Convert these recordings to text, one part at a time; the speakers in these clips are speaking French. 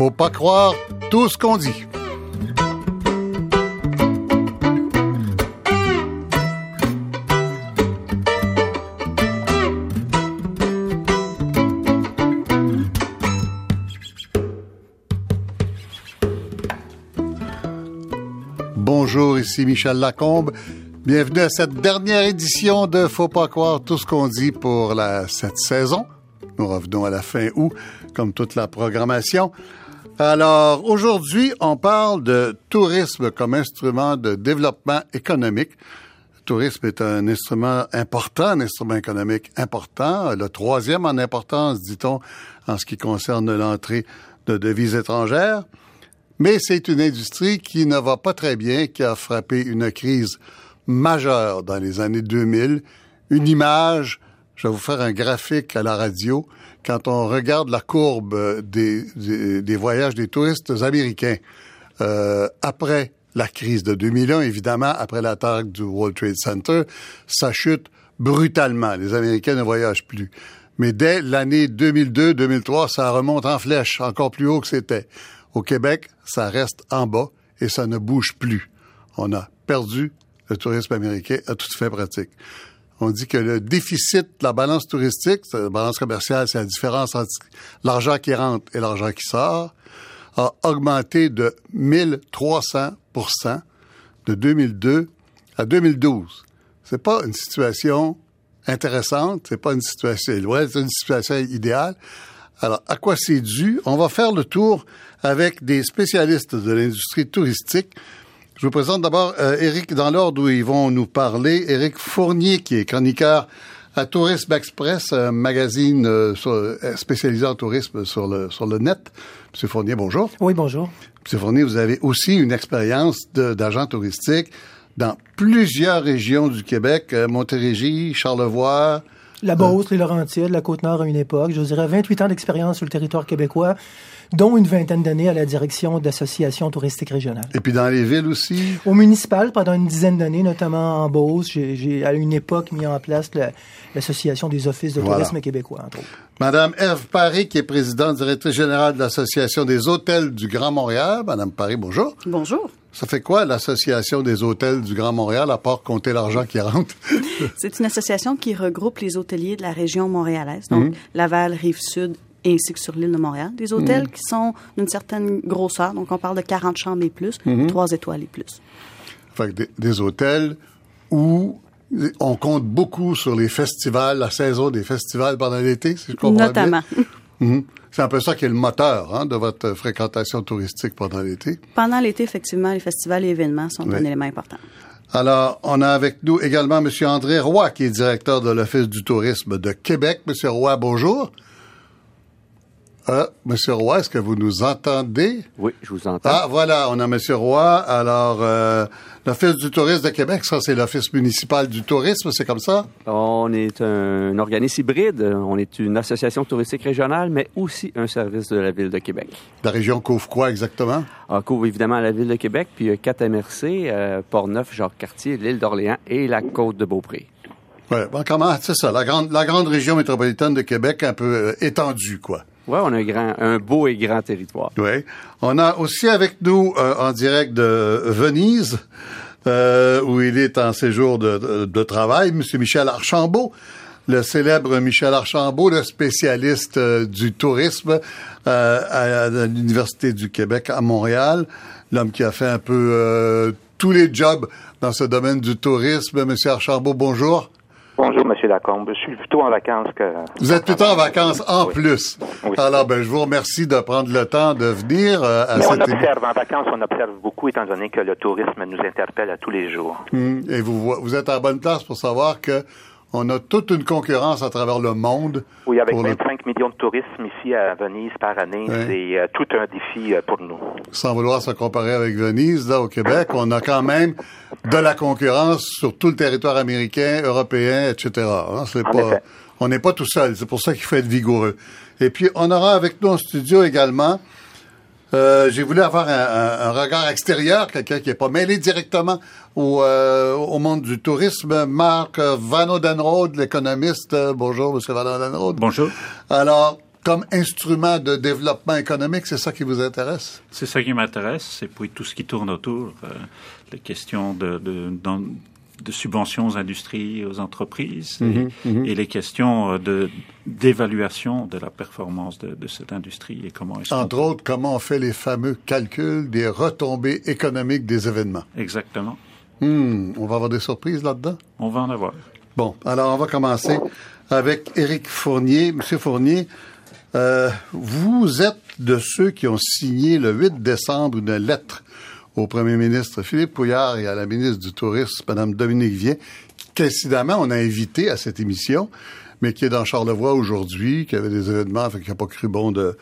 Faut pas croire tout ce qu'on dit. Bonjour, ici Michel Lacombe. Bienvenue à cette dernière édition de Faut pas croire tout ce qu'on dit pour la, cette saison. Nous revenons à la fin août, comme toute la programmation. Alors, aujourd'hui, on parle de tourisme comme instrument de développement économique. Le tourisme est un instrument important, un instrument économique important, le troisième en importance, dit-on, en ce qui concerne l'entrée de devises étrangères. Mais c'est une industrie qui ne va pas très bien, qui a frappé une crise majeure dans les années 2000. Une image, je vais vous faire un graphique à la radio, quand on regarde la courbe des, voyages des touristes américains euh, après la crise de 2001, évidemment, après l'attaque du World Trade Center, ça chute brutalement. Les Américains ne voyagent plus. Mais dès l'année 2002-2003, ça remonte en flèche, encore plus haut que c'était. Au Québec, ça reste en bas et ça ne bouge plus. On a perdu le tourisme américain à toute fin pratique. On dit que le déficit de la balance touristique, la balance commerciale, c'est la différence entre l'argent qui rentre et l'argent qui sort, a augmenté de 1300% de 2002 à 2012. C'est pas une situation intéressante, c'est pas une situation, c'est une situation idéale. Alors, à quoi c'est dû? On va faire le tour avec des spécialistes de l'industrie touristique. Je vous présente d'abord euh, Éric dans l'ordre où ils vont nous parler. Éric Fournier, qui est chroniqueur à Tourisme Express, un magazine euh, sur, euh, spécialisé en tourisme sur le, sur le net. Monsieur Fournier, bonjour. Oui, bonjour. Monsieur Fournier, vous avez aussi une expérience d'agent touristique dans plusieurs régions du Québec, euh, Montérégie, Charlevoix, La Beauce, les Laurentides, la Côte-Nord à une époque. Je dirais 28 ans d'expérience sur le territoire québécois, dont une vingtaine d'années à la direction d'associations touristiques régionales. Et puis dans les villes aussi? Au municipal, pendant une dizaine d'années, notamment en Beauce, j'ai à une époque mis en place l'Association des offices de tourisme voilà. québécois, entre autres. Madame Eve Paris, qui est présidente directrice générale de l'Association des hôtels du Grand Montréal. Madame Paris, bonjour. Bonjour. Ça fait quoi l'Association des hôtels du Grand Montréal, à part compter l'argent qui rentre? C'est une association qui regroupe les hôteliers de la région montréalaise, donc mmh. Laval, Rive-Sud, ainsi que sur l'île de Montréal. Des hôtels mmh. qui sont d'une certaine grosseur, donc on parle de 40 chambres et plus, mmh. 3 étoiles et plus. Fait que des, des hôtels où on compte beaucoup sur les festivals, la saison des festivals pendant l'été, si je comprends Notamment. bien. Notamment. C'est un peu ça qui est le moteur hein, de votre fréquentation touristique pendant l'été. Pendant l'été, effectivement, les festivals et événements sont oui. un élément important. Alors, on a avec nous également M. André Roy, qui est directeur de l'Office du tourisme de Québec. M. Roy, bonjour. Euh, Monsieur Roy, est-ce que vous nous entendez? Oui, je vous entends. Ah, voilà, on a Monsieur Roy. Alors, euh, l'Office du tourisme de Québec, ça, c'est l'Office municipal du tourisme, c'est comme ça? On est un, un, organisme hybride. On est une association touristique régionale, mais aussi un service de la Ville de Québec. La région couvre quoi exactement? On couvre évidemment la Ville de Québec, puis quatre MRC, euh, Port-Neuf, Jacques-Cartier, l'île d'Orléans et la côte de Beaupré. Oui, bon, comment, c'est ça, la grande, la grande région métropolitaine de Québec, un peu euh, étendue, quoi. Oui, on a un, grand, un beau et grand territoire. Oui. On a aussi avec nous, euh, en direct de Venise, euh, où il est en séjour de, de, de travail, M. Michel Archambault, le célèbre Michel Archambault, le spécialiste euh, du tourisme euh, à, à l'Université du Québec à Montréal, l'homme qui a fait un peu euh, tous les jobs dans ce domaine du tourisme. M. Archambault, bonjour. Bonjour, M. Lacombe. Je suis plutôt en vacances que. Vous êtes plutôt en vacances en oui. plus. Oui. Alors, ben, je vous remercie de prendre le temps de venir euh, à Mais cette on observe, en vacances, on observe beaucoup, étant donné que le tourisme nous interpelle à tous les jours. Hum, Et vous, vous êtes à la bonne place pour savoir que on a toute une concurrence à travers le monde. Oui, avec pour le- 25 millions de touristes ici à Venise par année, c'est euh, tout un défi euh, pour nous. sans vouloir se comparer avec Venise, là, au Québec, on a quand même de la concurrence sur tout le territoire américain, européen, etc. hein. C'est En pas, effet. on n'est pas tout seul. C'est pour ça qu'il faut être vigoureux. Et puis, on aura avec nous en studio également, euh, j'ai voulu avoir un, un- un regard extérieur, quelqu'un qui n'est pas mêlé directement au, euh, au monde du tourisme. Marc Van Odenrode, l'économiste. Bonjour, Monsieur Van Odenrode. Bonjour. Alors, comme instrument de développement économique, c'est ça qui vous intéresse? C'est ça qui m'intéresse, et puis tout ce qui tourne autour, euh, les questions de, de, de, subventions aux industries, aux entreprises, et, mhm, mhm. et, les questions euh, de d'évaluation de la performance de, de, cette industrie et comment Entre autres, comment on fait les fameux calculs des retombées économiques des événements. Exactement. Hmm, on va avoir des surprises là-dedans? On va en avoir. Bon, alors on va commencer avec Éric Fournier. Monsieur Fournier, euh, vous êtes de ceux qui ont signé le 8 décembre une lettre au premier ministre Philippe Pouillard et à la ministre du Tourisme, Mme Dominique Vien, qu'incidemment on a invité à cette émission, mais qui est dans Charlevoix aujourd'hui, qui avait des événements, fait qui n'a pas cru bon de,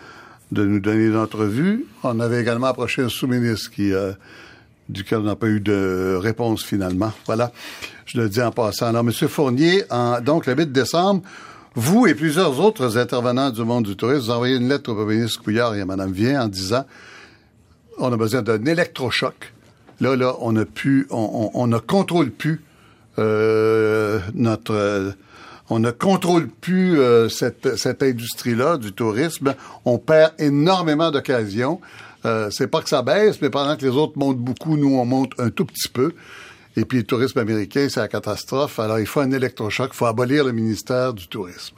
de nous donner une entrevue. On avait également approché un sous-ministre qui, euh, duquel on n'a pas eu de réponse finalement. Voilà, je le dis en passant. Alors, M. Fournier, en, donc le 8 décembre, vous et plusieurs autres intervenants du monde du tourisme, vous envoyez une lettre au premier ministre Couillard et à Mme Vien en disant on a besoin d'un électrochoc. Là, là, on a pu, on, ne contrôle plus euh, notre, on ne contrôle plus euh, cette, cette industrie-là du tourisme. On perd énormément d'occasions. Euh, c'est pas que ça baisse, mais pendant que les autres montent beaucoup, nous on monte un tout petit peu. Et puis le tourisme américain, c'est la catastrophe. Alors il faut un électrochoc, il faut abolir le ministère du tourisme.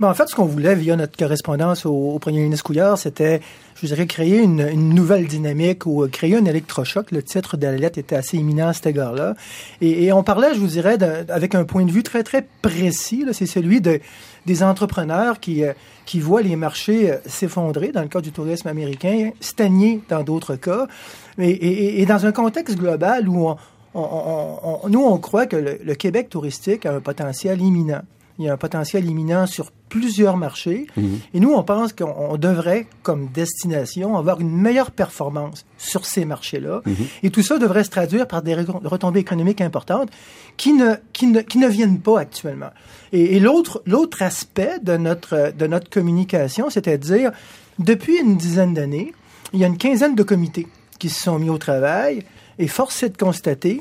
Ben, en fait, ce qu'on voulait via notre correspondance au, premier ministre Couillard, c'était, je dirais, créer une, nouvelle dynamique ou créer un électrochoc. Le titre de la lettre était assez imminent à cet égard-là. Et, on parlait, je vous dirais, avec un point de vue très, très précis. C'est celui de, des entrepreneurs qui, euh, qui voient les marchés euh, s'effondrer, dans le cas du tourisme américain, stagner dans d'autres cas. Et, dans un contexte global où on, nous, on croit que le, Québec touristique a un potentiel imminent. Il y a un potentiel imminent sur plusieurs marchés. Mhm. Et nous, on pense qu'on devrait, comme destination, avoir une meilleure performance sur ces marchés-là. Mhm. Et tout ça devrait se traduire par des retombées économiques importantes qui ne, qui ne, qui ne viennent pas actuellement. Et, et l'autre, l'autre aspect de notre, de notre communication, c'est-à-dire, depuis une dizaine d'années, il y a une quinzaine de comités qui se sont mis au travail et force est de constater,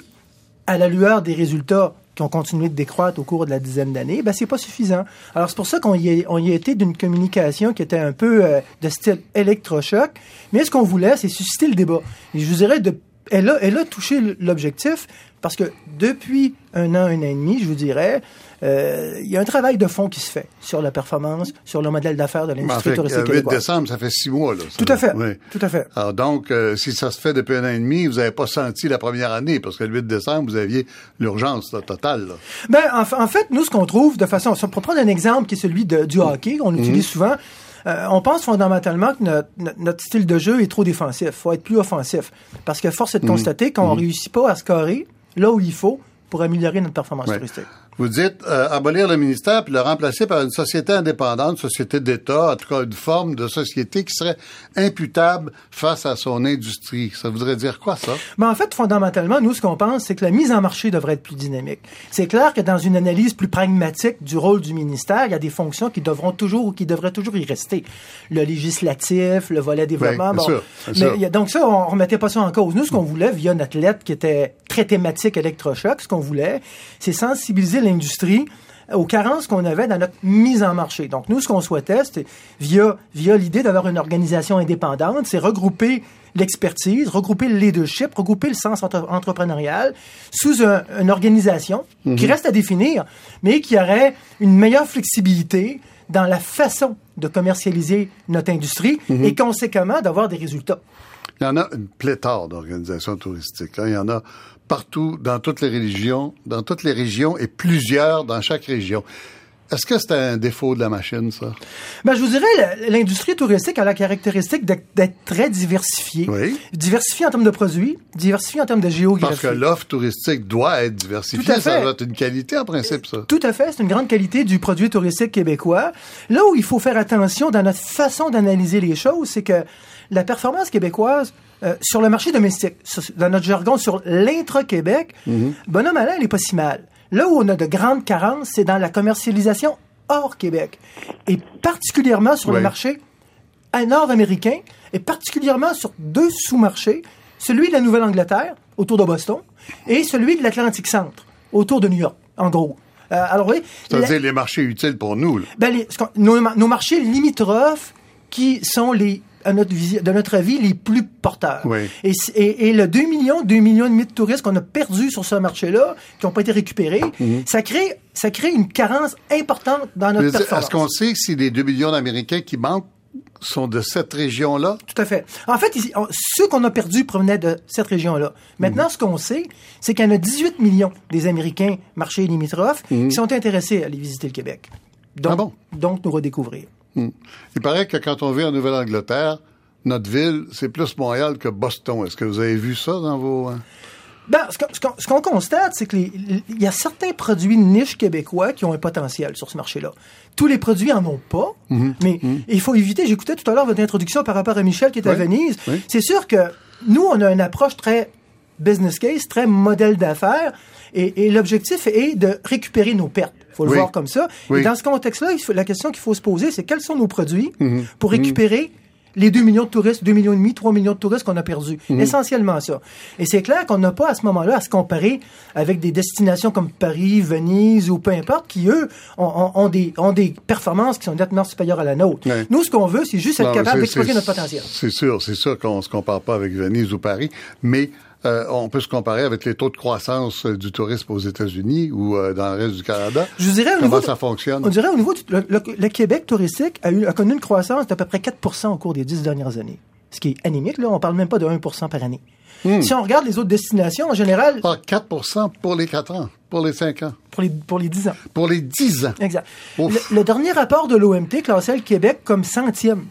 à la lueur des résultats qui ont continué de décroître au cours de la dizaine d'années, ben c'est pas suffisant. Alors c'est pour ça qu'on y, y a été d'une communication qui était un peu euh, de style électrochoc, mais ce qu'on voulait, c'est susciter le débat. Et je vous dirais, de, elle, a, elle a touché l'objectif parce que depuis un an, un an et demi, je vous dirais, euh, il y a un travail de fond qui se fait sur la performance, sur le modèle d'affaires de l'industrie touristique 8 décembre, ça fait six mois. Là, tout à fait. Tout à fait. Alors donc, euh, si ça se fait depuis un an et demi, vous n'avez pas senti la première année, parce que le 8 décembre, vous aviez l'urgence totale. Là. Ben, en, fait, nous, ce qu'on trouve de façon... Pour prendre un exemple qui est celui de, du hockey, qu'on utilise mhm. souvent, euh, on pense fondamentalement que notre, style de jeu est trop défensif. Il faut être plus offensif. Parce que force est de mhm. constater qu'on ne réussit pas à scorer là où il faut pour améliorer notre performance touristique. Vous dites euh, abolir le ministère puis le remplacer par une société indépendante, une société d'État, en tout cas une forme de société qui serait imputable face à son industrie. Ça voudrait dire quoi, ça? Ben, en fait, fondamentalement, nous, ce qu'on pense, c'est que la mise en marché devrait être plus dynamique. C'est clair que dans une analyse plus pragmatique du rôle du ministère, il y a des fonctions qui devront toujours ou qui devraient toujours y rester. Le législatif, le volet développement. Oui, bon. sûr, Mais, donc ça, on remettait pas ça en cause. Nous, ce qu'on voulait, via notre lettre qui était très thématique électrochoc, ce qu'on voulait, c'est sensibiliser l'industrie aux carences qu'on avait dans notre mise en marché. Donc, nous, ce qu'on souhaitait, c'était, via, via l'idée d'avoir une organisation indépendante, c'est regrouper l'expertise, regrouper le leadership, regrouper le sens entrepreneurial sous une organisation qui mhm. reste à définir, mais qui aurait une meilleure flexibilité dans la façon de commercialiser notre industrie mhm. et conséquemment d'avoir des résultats. Il y en a une pléthore d'organisations touristiques. Hein. Il y en a partout, dans toutes les religions, dans toutes les régions et plusieurs dans chaque région. Est-ce que c'est un défaut de la machine, ça? Ben, je vous dirais, l'industrie touristique a la caractéristique d'être très diversifiée. Oui. Diversifiée en termes de produits, diversifiée en termes de géographie. Parce que l'offre touristique doit être diversifiée. Tout à fait. Ça doit être une qualité, en principe, ça. Tout à fait. C'est une grande qualité du produit touristique québécooi. Là où il faut faire attention dans notre façon d'analyser les choses, c'est que la performance québécoise euh, sur le marché domestique, dans notre jargon, sur l'intra-Québec, mm bonhomme Alain, elle n'est pas si mal. Là où on a de grandes carences, c'est dans la commercialisation hors Québec. Et particulièrement sur le marché nord-américain, et particulièrement sur deux sous-marchés, celui de la Nouvelle-Angleterre, autour de Boston, et celui de l'Atlantique Centre, autour de New York, en gros. Euh, alors oui. C'est-à-dire les marchés utiles pour nous. Ben, les, nos, nos marchés limitrophes qui sont les à notre, de notre avis, les plus porteurs. Oui. Et, et, et, le 2 millions, 2 millions et demi de touristes qu'on a perdus sur ce marché-là, qui n'ont pas été récupérés, Mhm. ça crée ça crée une carence importante dans notre performance. Est-ce qu'on sait si les 2 millions d'Américains qui manquent sont de cette région-là? Tout à fait. En fait, ici, on- ceux qu'on a perdus provenaient de cette région-là. Maintenant, ce qu'on sait, c'est qu'il y en a 18 millions des Américains marchés limitrophes qui sont intéressés à aller visiter le Québec. Donc, Ah bon? donc nous redécouvrir. Hmm. Il paraît que quand on vit en Nouvelle-Angleterre, notre ville, c'est plus Montréal que Boston. Est-ce que vous avez vu ça dans vos... hein? Ben, ce qu'on- ce constate, c'est qu'il y a certains produits niches québécois qui ont un potentiel sur ce marché-là. Tous les produits en ont pas, mais il faut éviter. J'écoutais tout à l'heure votre introduction par rapport à Michel qui est à Venise. oui. C'est sûr que nous, on a une approche très business case, très modèle d'affaires, et, et l'objectif est de récupérer nos pertes. Il faut le Oui. voir comme ça. Oui. Et dans ce contexte-là, la question qu'il faut se poser, c'est quels sont nos produits Mhm. pour récupérer les 2 millions de touristes, 2 millions et demi, 3 millions de touristes qu'on a perdus? Mhm. Essentiellement ça. Et c'est clair qu'on n'a pas à ce moment-là à se comparer avec des destinations comme Paris, Venise ou peu importe, qui, eux, ont, ont- ont des, ont des performances qui sont nettement supérieures à la nôtre. Ouais. Nous, ce qu'on veut, c'est juste être Non, capable d'exploiter notre potentiel. C'est sûr, c'est sûr qu'on se compare pas avec Venise ou Paris, mais euh, on peut se comparer avec les taux de croissance euh, du tourisme aux États-Unis ou euh, dans le reste du Canada. Je dirais, au Comment niveau, ça fonctionne? on dirait au niveau du, le, le- le Québec touristique a, eu, a connu une croissance d'à peu près 4% au cours des 10 dernières années. Ce qui est anémique, là. On parle même pas de 1% par année. Si on regarde les autres destinations, en général, Ah, 4% pour les 4 ans, pour les 5 ans, pour les, pour les 10 ans. pour les 10 ans. Exact. Le, le dernier rapport de l'OMT classait le Québec comme centième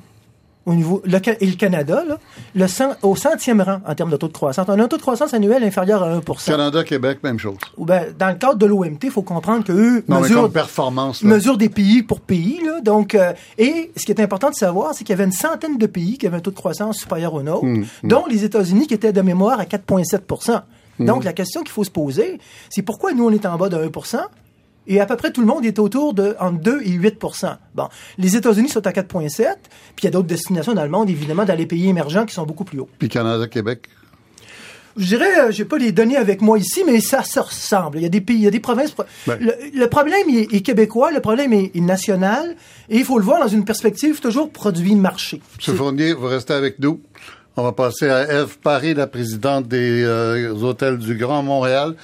au niveau le, et le Canada là, le cent- au centième rang en termes de taux de croissance. On a un taux de croissance annuel inférieur à 1% Canada, Québec, même chose. Ou ben, dans le cadre de l'OMT, il faut comprendre que eux Non, mais mesurent, performance, là. mesurent des pays pour pays. Là, donc, euh, et ce qui est important de savoir, c'est qu'il y avait une centaine de pays qui avaient un taux de croissance supérieur au nôtre, Hum, dont les États-Unis qui étaient de mémoire à 4,7% Hum. Donc, la question qu'il faut se poser, c'est pourquoi nous, on est en bas de 1 et à peu près tout le monde est autour de entre 2 et 8 Bon, les États-Unis sont à 4,7 puis il y a d'autres destinations dans le monde, évidemment, dans les pays émergents qui sont beaucoup plus hauts. Puis Canada, Québec? Je dirais, euh, j'ai pas les données avec moi ici, mais ça se ressemble. Il y a des pays, il y a des provinces. pro- Ben. Le, le problème est, est québécois, le problème est, est national, et il faut le voir dans une perspective toujours produit-marché. M. Fournier, vous restez avec nous. On va passer à Eve Paris, la présidente des euh, hôtels du Grand Montréal.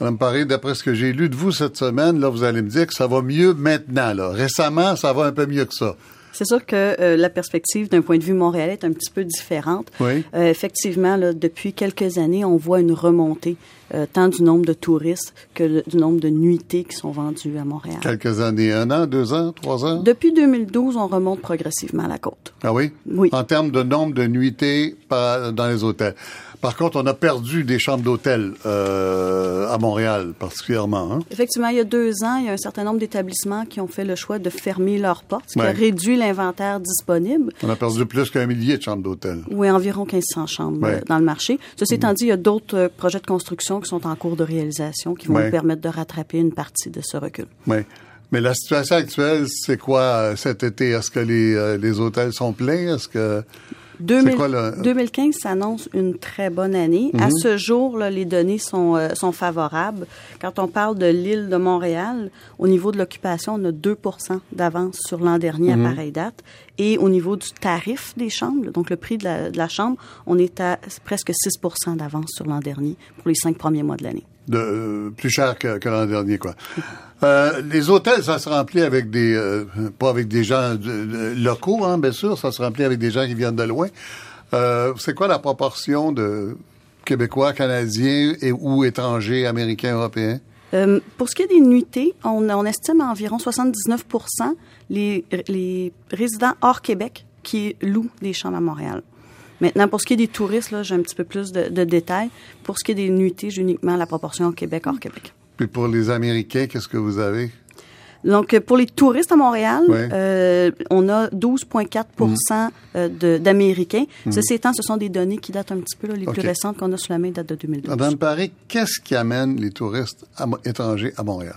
Madame Paris, d'après ce que j'ai lu de vous cette semaine, là, vous allez me dire que ça va mieux maintenant. Là. Récemment, ça va un peu mieux que ça. C'est sûr que euh, la perspective d'un point de vue montréalais est un petit peu différente. Oui. Euh, effectivement, là, depuis quelques années, on voit une remontée euh, tant du nombre de touristes que le- du nombre de nuitées qui sont vendues à Montréal. Quelques années, un an, deux ans, trois ans? Depuis 2012, on remonte progressivement à la côte. Ah oui? Oui. En termes de nombre de nuitées par- dans les hôtels. Par contre, on a perdu des chambres d'hôtel euh, à Montréal, particulièrement. Hein? Effectivement, il y a deux ans, il y a un certain nombre d'établissements qui ont fait le choix de fermer leurs portes, ce qui Ouais. a réduit l'inventaire disponible. On a perdu plus qu'un millier de chambres d'hôtel. Oui, environ 1500 chambres Ouais. euh, dans le marché. Ceci étant dit, il y a d'autres euh, projets de construction qui sont en cours de réalisation qui vont nous permettre de rattraper une partie de ce recul. Oui. Mais la situation actuelle, c'est quoi euh, cet été? Est-ce que les, euh, les hôtels sont pleins? Est-ce que 2000 quoi, le- 2015 s'annonce une très bonne année. À ce jour, là, les données sont, euh, sont favorables. Quand on parle de l'île de Montréal, au niveau de l'occupation, on a 2% d'avance sur l'an dernier à pareille date. Et au niveau du tarif des chambres, donc le prix de la, chambre, on est à presque 6 d'avance sur l'an dernier pour les cinq premiers mois de l'année. euh, plus cher que, l'an dernier, quoi? Euh, les hôtels, ça se remplit avec des, euh, pas avec des gens locaux, hein, bien sûr, ça se remplit avec des gens qui viennent de loin. C'est quoi la proportion de Québécois, Canadiens et ou étrangers, Américains, Européens? Euh, pour ce qui est des nuitées, on, estime à environ 79 les, les résidents hors Québec qui louent des chambres à Montréal. Maintenant, pour ce qui est des touristes, j'ai un petit peu plus de, de détails. Pour ce qui est des nuitées, j'ai uniquement la proportion Québec hors Québec. Puis pour les Américains, qu'est-ce que vous avez? Donc, euh, pour les touristes à Montréal, Ouais. euh, on a 12,4 euh, de- d'Américains. Ceci étant, ce sont des données qui datent un petit peu. là, les plus récentes qu'on a sous la main datent de 2012. Madame Paris, qu'est-ce qui amène les touristes à étrangers à Montréal?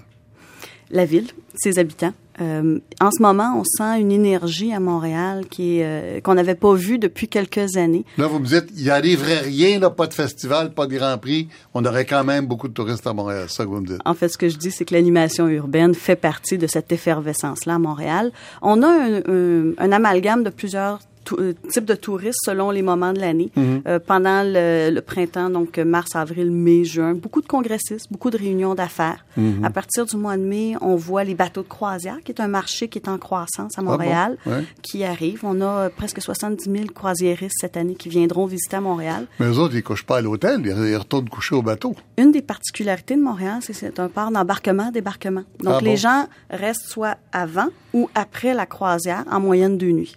La ville, ses habitants, Euh, en ce moment, on sent une énergie à Montréal qui euh, qu'on n'avait pas vue depuis quelques années. Là, vous me dites, il n'y arriverait rien, là, pas de festival, pas de Grand Prix. On aurait quand même beaucoup de touristes à Montréal. C'est ça que vous me dites. En fait, ce que je dis, c'est que l'animation urbaine fait partie de cette effervescence-là à Montréal. On a un, un, un amalgame de plusieurs type de touristes selon les moments de l'année. Mhm. euh, pendant le, le, printemps, donc mars, avril, mai, juin, beaucoup de congressistes, beaucoup de réunions d'affaires. Mhm. À partir du mois de mai, on voit les bateaux de croisière, qui est un marché qui est en croissance à Montréal, Ah bon? ouais. qui arrive. On a euh, presque 70 000 croisiéristes cette année qui viendront visiter à Montréal. Mais eux autres, ils couchent pas à l'hôtel, ils retournent coucher au bateau. Une des particularités de Montréal, c'est que c'est un port d'embarquement-débarquement. Donc, Ah les gens restent soit avant ou après la croisière, en moyenne deux nuits.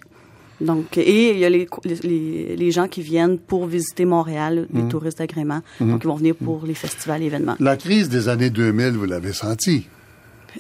Donc, et il y a les, les, les gens qui viennent pour visiter Montréal, les Mhm. touristes d'agrément. Donc, ils vont venir pour les festivals, événements. La crise des années 2000, vous l'avez senti.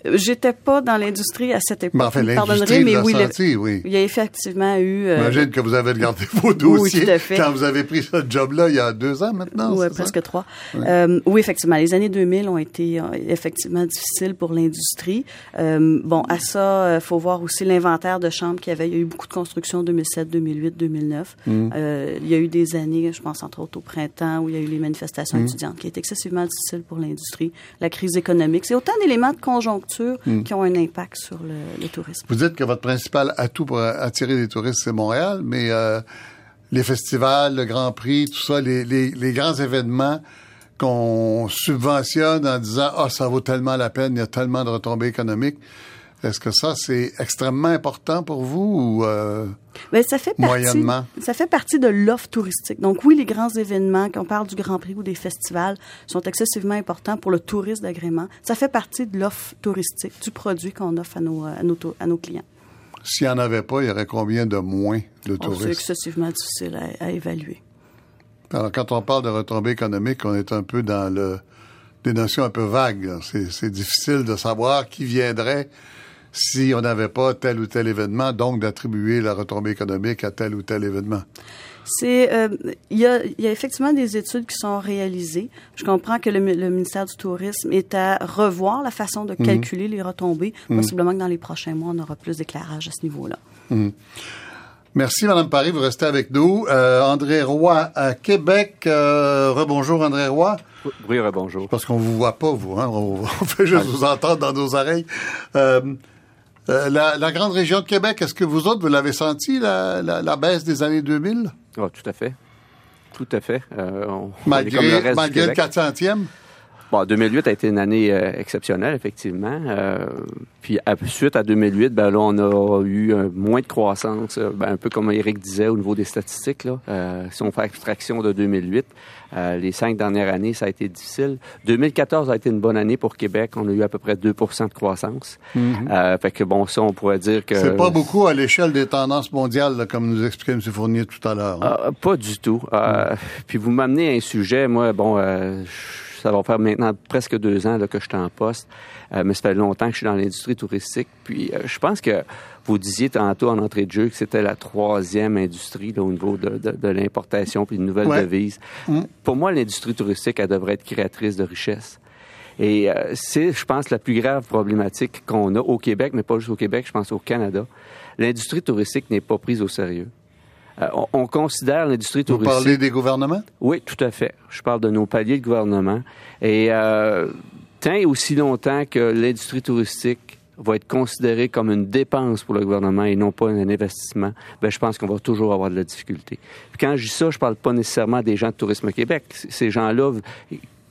Euh, J'étais pas dans l'industrie à cette époque. Mais enfin, l'industrie mais oui, le- senti, oui. il y a effectivement eu... euh, J'imagine que vous avez regardé vos dossiers tout à fait. quand vous avez pris ce job-là il y a deux ans maintenant. Oui, c'est ça? presque trois. Euh, oui, effectivement. Les années 2000 ont été euh, effectivement difficiles pour l'industrie. Euh, bon, à ça, il faut voir aussi l'inventaire de chambres qu'il y avait. Il y a eu beaucoup de constructions en 2007, 2008, 2009. Mm. Euh, il y a eu des années, je pense entre autres au printemps, où il y a eu les manifestations Mm. étudiantes qui étaient excessivement difficiles pour l'industrie. La crise économique. C'est autant d'éléments de conjoncture Mm. qui ont un impact sur le, le tourisme. Vous dites que votre principal atout pour attirer des touristes, c'est Montréal, mais euh, les festivals, le Grand Prix, tout ça, les, les, les grands événements qu'on subventionne en disant « Ah, ça vaut tellement la peine, il y a tellement de retombées économiques », est-ce que ça, c'est extrêmement important pour vous ou... euh, Mais ça fait partie, Moyennement? ça fait partie de l'offre touristique. Donc oui, les grands événements, qu'on parle du Grand Prix ou des festivals, sont excessivement importants pour le tourisme d'agrément. Ça fait partie de l'offre touristique, du produit qu'on offre à nos, à nos, tou- à nos clients. S'il n'y en avait pas, il y aurait combien de moins de Oh, C'est touristes? excessivement difficile à, à évaluer. Alors, quand on parle de retombées économiques, on est un peu dans le, des notions un peu vagues. C'est, c'est difficile de savoir qui viendrait si on n'avait pas tel ou tel événement, donc d'attribuer la retombée économique à tel ou tel événement. C'est, euh, il y, a, il y a effectivement des études qui sont réalisées. Je comprends que le, mi- le ministère du Tourisme est à revoir la façon de calculer les retombées. Possiblement que dans les prochains mois, on aura plus d'éclairage à ce niveau-là. Merci, Madame Paris, vous restez avec nous. Euh, André Roy à Québec. Euh, rebonjour, André Roy. Oui, bonjour. Parce qu'on vous voit pas, vous. Hein? On, on fait juste vous entendre dans nos oreilles. Euh, la, la grande région de Québec, est-ce que vous autres, vous l'avez senti, la, la, la baisse des années 2000? Ah, tout à fait. Tout à fait. Euh, on- on est comme le Malgré, du le Québec. 400e? Bon, 2008 a été une année euh, exceptionnelle, effectivement. Euh, puis à- suite à 2008, ben là, on a eu moins de croissance, euh, ben, un peu comme Eric disait au niveau des statistiques. Là. Euh, si on fait abstraction de 2008, euh, les cinq dernières années, ça a été difficile. 2014 a été une bonne année pour Québec. On a eu à peu près 2% de croissance. Euh, fait que bon, ça, on pourrait dire que... C'est pas beaucoup à l'échelle des tendances mondiales, là, comme nous expliquait M. Fournier tout à l'heure. hein? Ah, pas du tout. Euh, Puis vous m'amenez à un sujet, moi, bon, euh, je- ça va faire maintenant presque deux ans là, que je suis en poste, euh, mais ça fait longtemps que je suis dans l'industrie touristique. Puis euh, je pense que vous disiez tantôt en entrée de jeu que c'était la troisième industrie là, au niveau de, de, de l'importation puis de nouvelles Ouais. devises. Pour moi, l'industrie touristique, elle devrait être créatrice de richesse. Et euh, c'est, je pense, la plus grave problématique qu'on a au Québec, mais pas juste au Québec, je pense au Canada. L'industrie touristique n'est pas prise au sérieux. Euh, on, on considère l'industrie Vous touristique... parlez des gouvernements? Oui, tout à fait. Je parle de nos paliers de gouvernement. Et euh, tant et aussi longtemps que l'industrie touristique va être considérée comme une dépense pour le gouvernement et non pas un investissement, ben, je pense qu'on va toujours avoir de la difficulté. Puis quand je dis ça, je parle pas nécessairement des gens de Tourisme Québec. C- Ces gens-là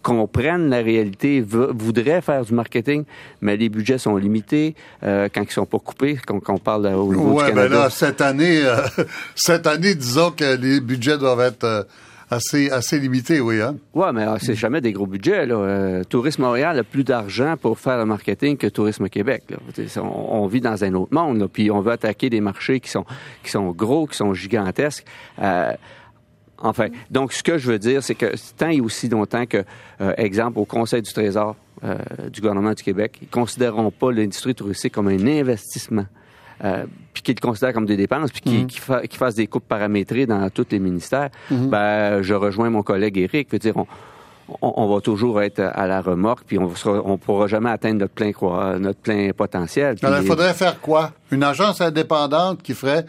comprennent la réalité, voudraient faire du marketing, mais les budgets sont limités euh, quand ils sont pas coupés, quand, quand on parle au niveau Ouais, du ben là, cette année, euh, cette année, disons que les budgets doivent être euh, assez, assez limités, oui, hein? Ouais, mais euh, c'est jamais des gros budgets. Là. Tourisme Montréal a plus d'argent pour faire le marketing que Tourisme Québec. Là. On, on vit dans un autre monde, là, puis on veut attaquer des marchés qui sont qui sont gros, qui sont gigantesques. Enfin, donc ce que je veux dire, c'est que tant et aussi longtemps que, euh, exemple, au Conseil du Trésor euh, du gouvernement du Québec, ils considéreront pas l'industrie touristique comme un investissement. Euh, puis qu'ils le considèrent comme des dépenses, puis qu'ils fa- qu'ils fassent des coupes paramétrées dans tous les ministères, ben, je rejoins mon collègue Éric. Veut dire, on, on, va toujours être à la remorque, puis on ne on pourra jamais atteindre notre plein, notre plein potentiel. Alors, il faudrait faire quoi? Une agence indépendante qui ferait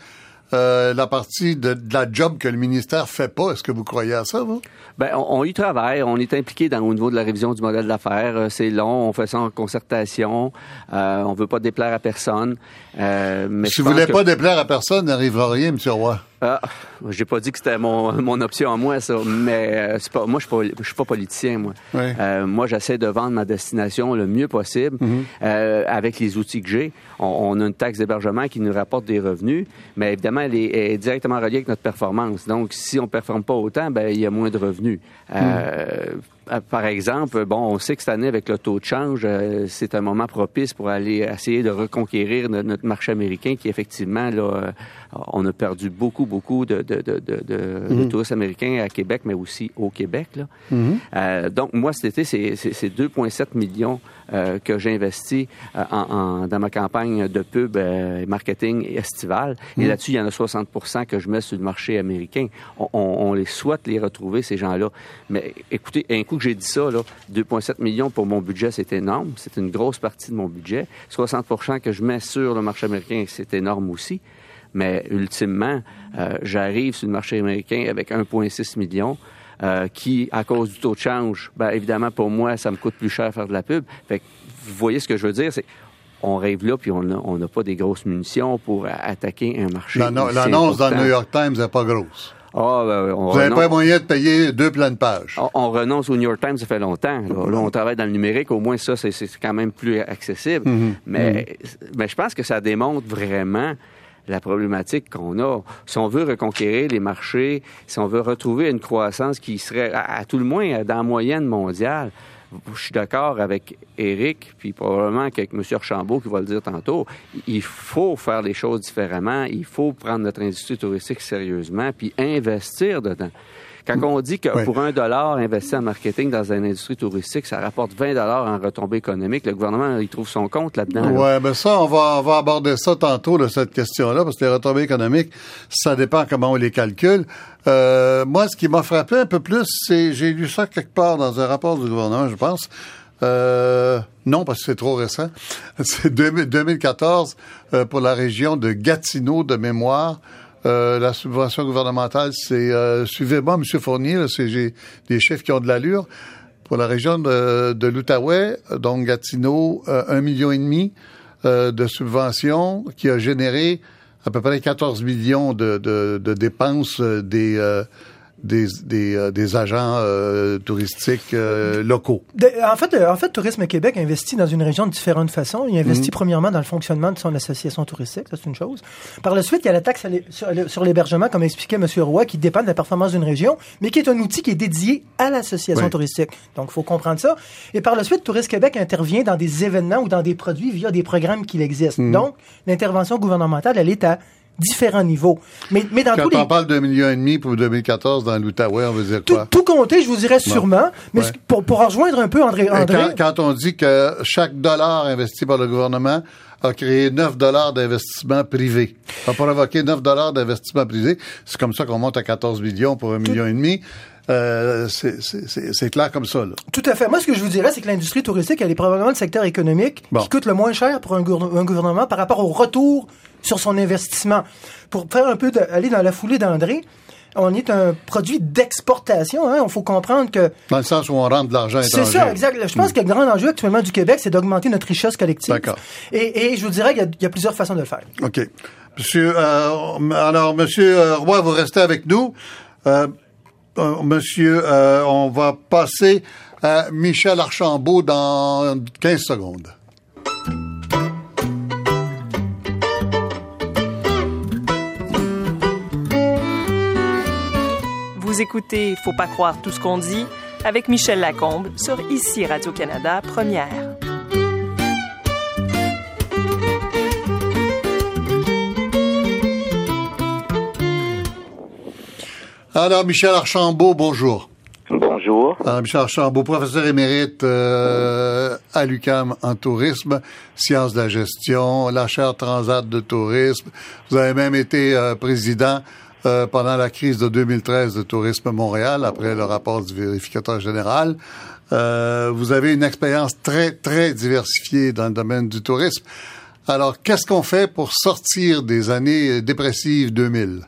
euh, la partie de, la job que le ministère fait pas. Est-ce que vous croyez à ça, vous? Ben, on, y travaille. On est impliqué dans, au niveau de la révision du modèle d'affaires. Euh, c'est long. On fait ça en concertation. Euh, on veut pas déplaire à personne. Euh, mais si vous voulez pas déplaire à personne, n'arrivera rien, M. Roy. Ah, j'ai pas dit que c'était mon, mon option à moi, ça. Mais euh, c'est pas, moi, je suis pas, je suis pas politicien, moi. Euh, moi, j'essaie de vendre ma destination le mieux possible mhm. euh, avec les outils que j'ai. On, a une taxe d'hébergement qui nous rapporte des revenus, mais évidemment, elle est, directement reliée avec notre performance. Donc, si on performe pas autant, ben il y a moins de revenus. Mhm. Euh, par exemple, bon, on sait que cette année, avec le taux de change, euh, c'est un moment propice pour aller essayer de reconquérir notre marché américain qui, effectivement, là, euh, on a perdu beaucoup, beaucoup de, de, de, de, mhm. touristes américains à Québec, mais aussi au Québec. Là. Mhm. donc, moi, cet été, c'est 2,7 millions que j'ai investi en, dans ma campagne de pub et marketing estival. Et mhm. là-dessus, il y en a 60% que je mets sur le marché américain. On, on, les souhaite les retrouver, ces gens-là. Mais écoutez, un coup que j'ai dit ça, 2,7 millions pour mon budget, c'est énorme. C'est une grosse partie de mon budget. 60% que je mets sur le marché américain, c'est énorme aussi. Mais ultimement, euh, j'arrive sur le marché américain avec 1,6 million. Euh, qui, à cause du taux de change, ben, évidemment, pour moi, ça me coûte plus cher faire de la pub. Fait vous voyez ce que je veux dire, c'est on rêve là, puis on n'a pas des grosses munitions pour attaquer un marché. L'annonce dans le New York Times n'est pas grosse. Ah, ben, Vous n'avez pas moyen de payer deux plans de page. On, renonce au New York Times, ça fait longtemps. Là, on travaille dans le numérique, au moins ça, c'est quand même plus accessible. Mhm. Mais, mhm. mais je pense que ça démontre vraiment la problématique qu'on a. Si on veut reconquérir les marchés, si on veut retrouver une croissance qui serait, à tout le moins, dans la moyenne mondiale, je suis d'accord avec Eric, puis probablement qu'avec M. Archambault qui va le dire tantôt, il faut faire les choses différemment, il faut prendre notre industrie touristique sérieusement, puis investir dedans. Quand on dit que pour un dollar investi en marketing dans une industrie touristique, ça rapporte 20 dollars en retombée économique, le gouvernement, il trouve son compte là-dedans. Oui, mais ça, on va, on va aborder ça tantôt, de cette question-là, parce que les retombées économiques, ça dépend comment on les calcule. Euh, moi, ce qui m'a frappé un peu plus, c'est, j'ai lu ça quelque part dans un rapport du gouvernement, je pense, euh, non, parce que c'est trop récent. C'est 2014 euh, pour la région de Gatineau de mémoire. Euh, la subvention gouvernementale, c'est euh, suivez-moi, M. Fournier, c'est des chiffres qui ont de l'allure. Pour la région de, de l'Outaouais, donc Gatineau, euh, un million et demi euh, de subventions qui a généré à peu près 14 millions de, de, de dépenses des des, des, euh, des agents euh, touristiques euh, locaux. en fait, en fait, Tourisme Québec investit dans une région de différentes façons. Il investit mhm. premièrement dans le fonctionnement de son association touristique, ça c'est une chose. Par la suite, il y a la taxe sur l'hébergement, comme expliquait M. Roy, qui dépend de la performance d'une région, mais qui est un outil qui est dédié à l'association touristique. Donc, il faut comprendre ça. Et par la suite, Tourisme Québec intervient dans des événements ou dans des produits via des programmes qui existent. Mhm. Donc, l'intervention gouvernementale, elle est à différents niveaux. Mais, mais dans Quand tous les... on parle d'un million et demi pour 2014 dans l'Outaouais, on veut dire quoi? Tout, tout compter, je vous dirais sûrement. Mais pour, pour rejoindre un peu André... André... Quand, quand, on dit que chaque dollar investi par le gouvernement a créé 9 dollars d'investissement privé, a provoqué 9 dollars d'investissement privé, c'est comme ça qu'on monte à 14 millions pour un million et demi. Euh, c'est clair comme ça. Là. Tout à fait. Moi, ce que je vous dirais, c'est que l'industrie touristique, elle est probablement le secteur économique qui coûte le moins cher pour un, un, gouvernement par rapport au retour sur son investissement. Pour faire un peu de, aller dans la foulée d'André, on est un produit d'exportation. Hein. Il faut comprendre que... Dans le sens où on rentre de l'argent C'est ça, exact. Je pense mm. que le grand enjeu actuellement du Québec, c'est d'augmenter notre richesse collective. D'accord. Et, et, je vous dirais qu'il y, y, a plusieurs façons de le faire. OK. Monsieur, euh, alors, Monsieur euh, Roy, vous restez avec nous. Euh, euh monsieur, euh, on va passer à Michel Archambault dans 15 secondes. Vous écoutez Faut pas croire tout ce qu'on dit avec Michel Lacombe sur Ici Radio-Canada Première. Alors, Michel Archambault, bonjour. Bonjour. Alors, Michel Archambault, professeur émérite euh, à l'UCAM en tourisme, sciences de la gestion, la chaire Transat de tourisme. Vous avez même été euh, président euh, pendant la crise de 2013 de Tourisme Montréal, après le rapport du vérificateur général. Euh, vous avez une expérience très, très diversifiée dans le domaine du tourisme. Alors, qu'est-ce qu'on fait pour sortir des années dépressives 2000?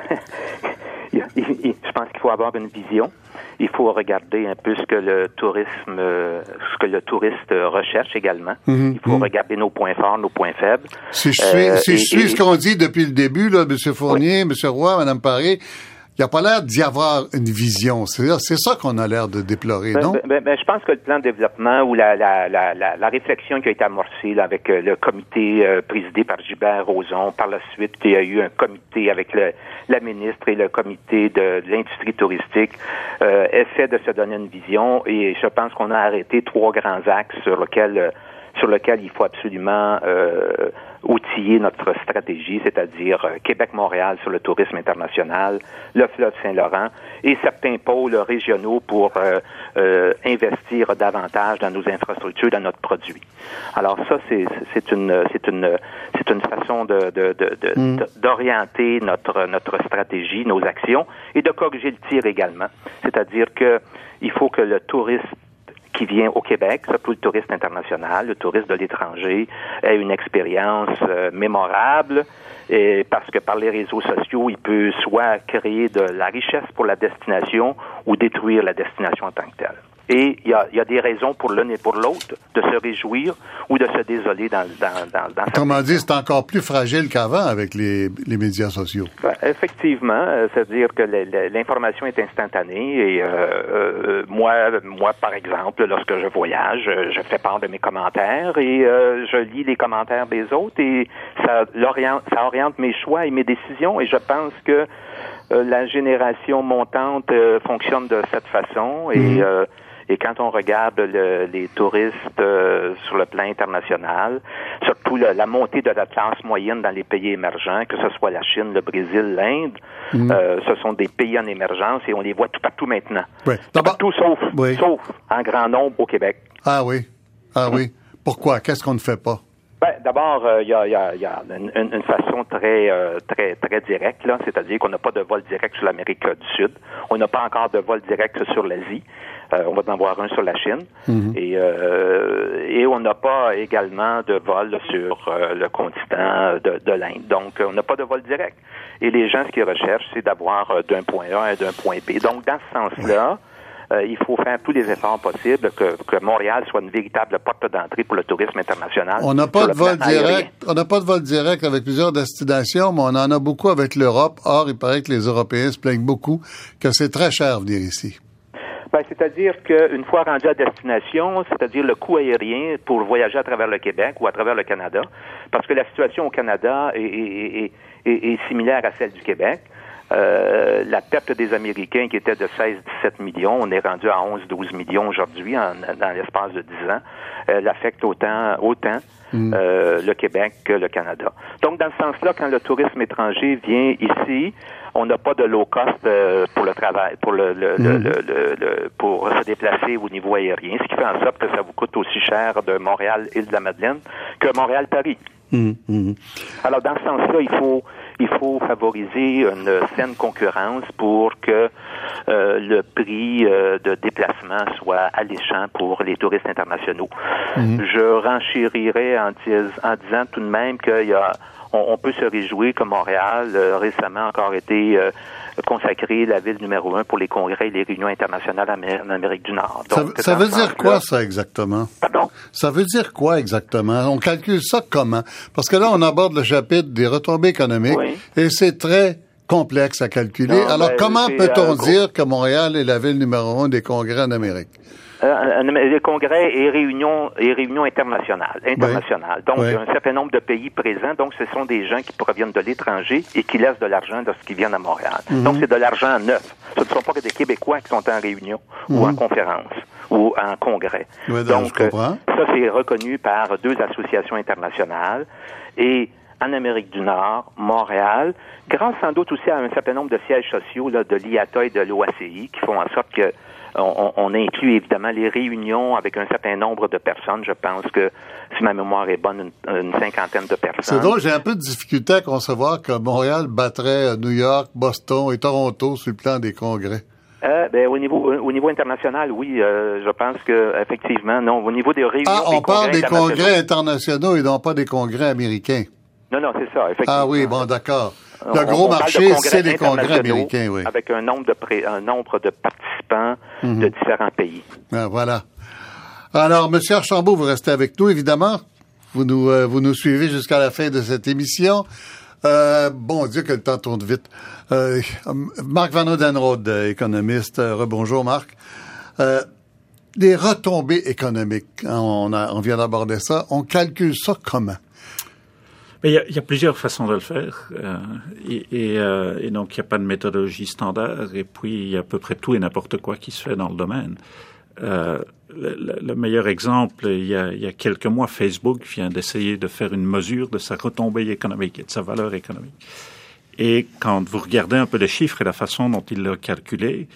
Je pense qu'il faut avoir une vision il faut regarder un peu ce que le tourisme, ce que le touriste recherche également. Mhm, il faut mhm. regarder nos points forts, nos points faibles. Si je suis, euh, si je suis ce qu'on dit depuis le début, là, M. Fournier, M. Roy, Mme Paré, il n'y a pas l'air d'y avoir une vision. C'est ça qu'on a l'air de déplorer, ben, non? Ben, ben, ben, je pense que le plan de développement ou la, la, la, la, réflexion qui a été amorcée là, avec euh, le comité euh, présidé par Gilbert Rozon, par la suite, il y a eu un comité avec le, la ministre et le comité de, l'industrie touristique, euh, essaie de se donner une vision et je pense qu'on a arrêté trois grands axes sur lesquels euh, sur lequel il faut absolument euh, outiller notre stratégie, c'est-à-dire euh, Québec-Montréal sur le tourisme international, le fleuve Saint-Laurent et certains pôles régionaux pour euh, euh, investir davantage dans nos infrastructures, dans notre produit. Alors ça, c'est une c'est une c'est une façon de mm. d'orienter notre notre stratégie, nos actions et de corriger le tir également. C'est-à-dire que il faut que le tourisme qui vient au Québec, surtout le touriste international, le touriste de l'étranger, ait une expérience euh, mémorable. Parce que par les réseaux sociaux, il peut soit créer de la richesse pour la destination ou détruire la destination en tant que telle. Et il y a, y a, des raisons pour l'un et pour l'autre de se réjouir ou de se désoler dans, dans, dans, dans Comment dire, c'est encore plus fragile qu'avant avec les, les médias sociaux. Ben, effectivement, euh, c'est-à-dire que l'information est instantanée et euh, euh, moi, moi, par exemple, lorsque je voyage, je fais part de mes commentaires et euh, je lis les commentaires des autres et ça, oriente, ça oriente mes choix et mes décisions et je pense que la génération montante fonctionne de cette façon et mhm. Et quand on regarde les touristes euh, sur le plan international, surtout la montée de la classe moyenne dans les pays émergents, que ce soit la Chine, le Brésil, l'Inde, mhm. euh, ce sont des pays en émergence et on les voit tout partout maintenant. Oui. Tout partout sauf, sauf en grand nombre au Québec. Ah oui. Ah oui. Pourquoi? Qu'est-ce qu'on ne fait pas? Ben, d'abord, euh, il y, a, y, a, y a une, une, façon très très très directe, c'est-à-dire qu'on n'a pas de vol direct sur l'Amérique du Sud, on n'a pas encore de vol direct sur l'Asie. Euh, on va en avoir un sur la Chine. Et, euh, et on n'a pas également de vol sur euh, le continent de, de l'Inde. Donc, on n'a pas de vol direct. Et les gens, ce qu'ils recherchent, c'est d'avoir d'un point A à d'un point B. Donc, dans ce sens-là, il faut faire tous les efforts possibles que, que Montréal soit une véritable porte d'entrée pour le tourisme international. On n'a pas de vol direct. On n'a pas de vol direct avec plusieurs destinations, mais on en a beaucoup avec l'Europe. Or, il paraît que les Européens se plaignent beaucoup que c'est très cher venir ici. Ben, c'est-à-dire qu'une fois rendu à destination, c'est-à-dire le coût aérien pour voyager à travers le Québec ou à travers le Canada, parce que la situation au Canada est, similaire à celle du Québec. Euh, la perte des Américains qui était de 16-17 millions, on est rendu à 11-12 millions aujourd'hui dans l'espace de 10 ans, euh, l'affecte autant, autant mm. euh, le Québec que le Canada. Donc, dans ce sens-là, quand le tourisme étranger vient ici, on n'a pas de low cost euh, pour le travail, pour le, le, le, mm. le, pour se déplacer au niveau aérien, ce qui fait en sorte que ça vous coûte aussi cher de Montréal, île de la Madeleine, que Montréal-Paris. Mm, mm. Alors, dans ce sens-là, il faut il faut favoriser une saine concurrence pour que euh, le prix euh, de déplacement soit alléchant pour les touristes internationaux. Je renchérirais en, en disant tout de même qu'il y a on, peut se réjouir que Montréal, euh, récemment encore été euh, consacré la ville numéro un pour les congrès et les réunions internationales en Amérique du Nord. ça, veut dire quoi, ça, exactement? Pardon? Ça veut dire quoi, exactement? On calcule ça comment? Parce que là, on aborde le chapitre des retombées économiques et c'est très complexe à calculer. Alors, ben, comment peut-on euh, dire que Montréal est la ville numéro un des congrès en Amérique? Euh, les congrès et réunions et réunions internationales, internationales. Donc, il y a un certain nombre de pays présents. Donc, ce sont des gens qui proviennent de l'étranger et qui laissent de l'argent lorsqu'ils viennent à Montréal. Mhm. Donc, c'est de l'argent neuf. Ce ne sont pas que des Québécois qui sont en réunion ou en mhm. conférence ou en congrès. Donc, euh, ça, c'est reconnu par deux associations internationales et en Amérique du Nord, Montréal, grâce sans doute aussi à un certain nombre de sièges sociaux là, de l'IATA et de l'OACI qui font en sorte que on, inclut évidemment les réunions avec un certain nombre de personnes. Je pense que, si ma mémoire est bonne, une, cinquantaine de personnes. C'est drôle, j'ai un peu de difficulté à concevoir que Montréal battrait New York, Boston et Toronto sur le plan des congrès. Euh, ben, au niveau au niveau international, oui, euh, je pense que effectivement, non. Au niveau des réunions, ah, on parle des congrès internationaux et non pas des congrès américains. Non, non, c'est ça. Effectivement. Ah oui, bon, d'accord. Le gros marché, c'est les congrès américains, oui. Avec un nombre de, un nombre de participants mhm. de différents pays. Ah, voilà. Alors, Monsieur Archambault, vous restez avec nous, évidemment. Vous nous, euh, vous nous suivez jusqu'à la fin de cette émission. Euh, bon Dieu, que le temps tourne vite. Euh, Marc Van Odenrode, économiste. Euh, rebonjour, Marc. Euh, des retombées économiques, hein, on, a, on vient d'aborder ça. On calcule ça comment? Il y, a, plusieurs façons de le faire. Euh, et, euh, et, donc, il n'y a pas de méthodologie standard. Et puis, il y a à peu près tout et n'importe quoi qui se fait dans le domaine. Euh, le, le, meilleur exemple, il y, a, il y, a, quelques mois, Facebook vient d'essayer de faire une mesure de sa retombée économique et de sa valeur économique. Et quand vous regardez un peu les chiffres et la façon dont il l'a calculé,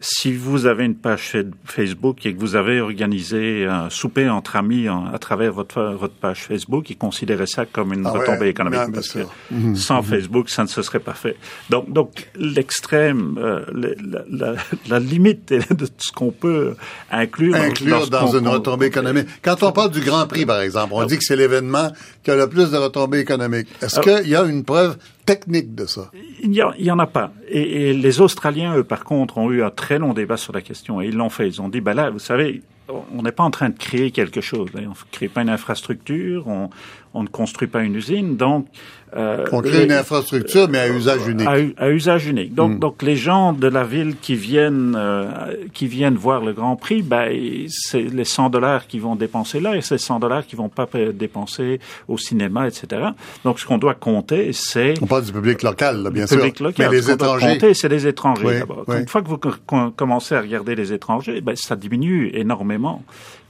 si vous avez une page Facebook et que vous avez organisé un souper entre amis à travers votre, votre page Facebook, ils considéraient ça comme une ah retombée économique. parce que mhm. sans mhm. Facebook, ça ne se serait pas fait. Donc, donc l'extrême, euh, la, la, la, limite de ce qu'on peut inclure, inclure dans, une retombée économique. Quand on parle du Grand Prix, par exemple, on ah dit que c'est l'événement qui a le plus de retombées économiques. Est-ce ah qu'il y a une preuve technique de ça? Il n'y en a pas. Et, les Australiens, eux, par contre, ont eu un très long débat sur la question et ils l'ont fait. Ils ont dit, ben là, vous savez, on n'est pas en train de créer quelque chose. On ne crée pas une infrastructure, on, on ne construit pas une usine, donc euh, on crée une infrastructure, mais à usage unique. À, usage unique. Donc, hmm. donc les gens de la ville qui viennent euh, qui viennent voir le Grand Prix, ben c'est les 100 dollars qu'ils vont dépenser là et c'est 100 dollars qu'ils vont pas dépenser au cinéma, etc. Donc, ce qu'on doit compter, c'est on parle du public local, là, bien sûr. Local, mais les étrangers. compter, c'est les étrangers d'abord. Une fois que vous commencez à regarder les étrangers, ben ça diminue énormément.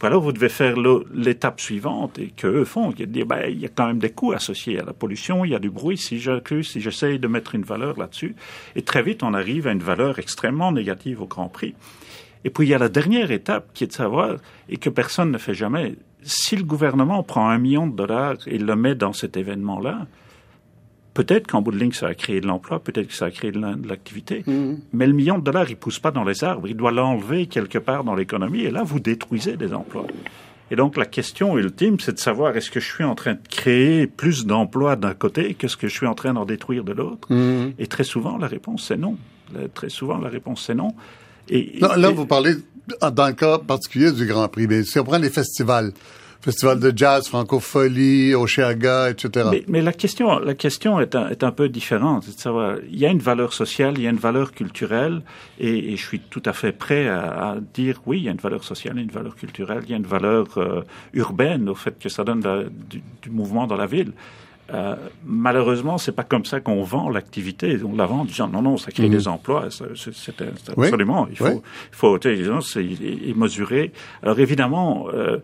Alors, vous devez faire l'étape suivante et que eux font, dire ben il y a quand même des coûts associés à la pollution, il y a du bruit si j'accuse, si j'essaye de mettre une valeur là-dessus. Et très vite, on arrive à une valeur extrêmement négative au Grand Prix. Et puis, il y a la dernière étape qui est de savoir, et que personne ne fait jamais, si le gouvernement prend un million de dollars et le met dans cet événement-là, peut-être qu'en bout de ligne, ça a créé de l'emploi, peut-être que ça a créé de l'activité, mm-hmm. mais le million de dollars, il pousse pas dans les arbres, il doit l'enlever quelque part dans l'économie, et là, vous détruisez des emplois. Et donc la question ultime, c'est de savoir est-ce que je suis en train de créer plus d'emplois d'un côté que ce que je suis en train d'en détruire de l'autre. Mhm. Et très souvent, la réponse c'est non. Très souvent, la réponse c'est non. Et, là, vous parlez dans le cas particulier du Grand Prix. Mais si on prend les festivals, Festival de jazz, francophonie, Oceaga, etc. Mais, mais, la question, la question est un, est un peu différente. C'est de savoir, il y a une valeur sociale, il y a une valeur culturelle, et, et je suis tout à fait prêt à, à, dire oui, il y a une valeur sociale, une valeur culturelle, il y a une valeur euh, urbaine au fait que ça donne du, du, mouvement dans la ville. Euh, malheureusement, c'est pas comme ça qu'on vend l'activité. On la vend en disant non, non, ça crée mhm. des emplois. C'est absolument. Il faut, il faut, c'est mesurer. Alors évidemment. Euh,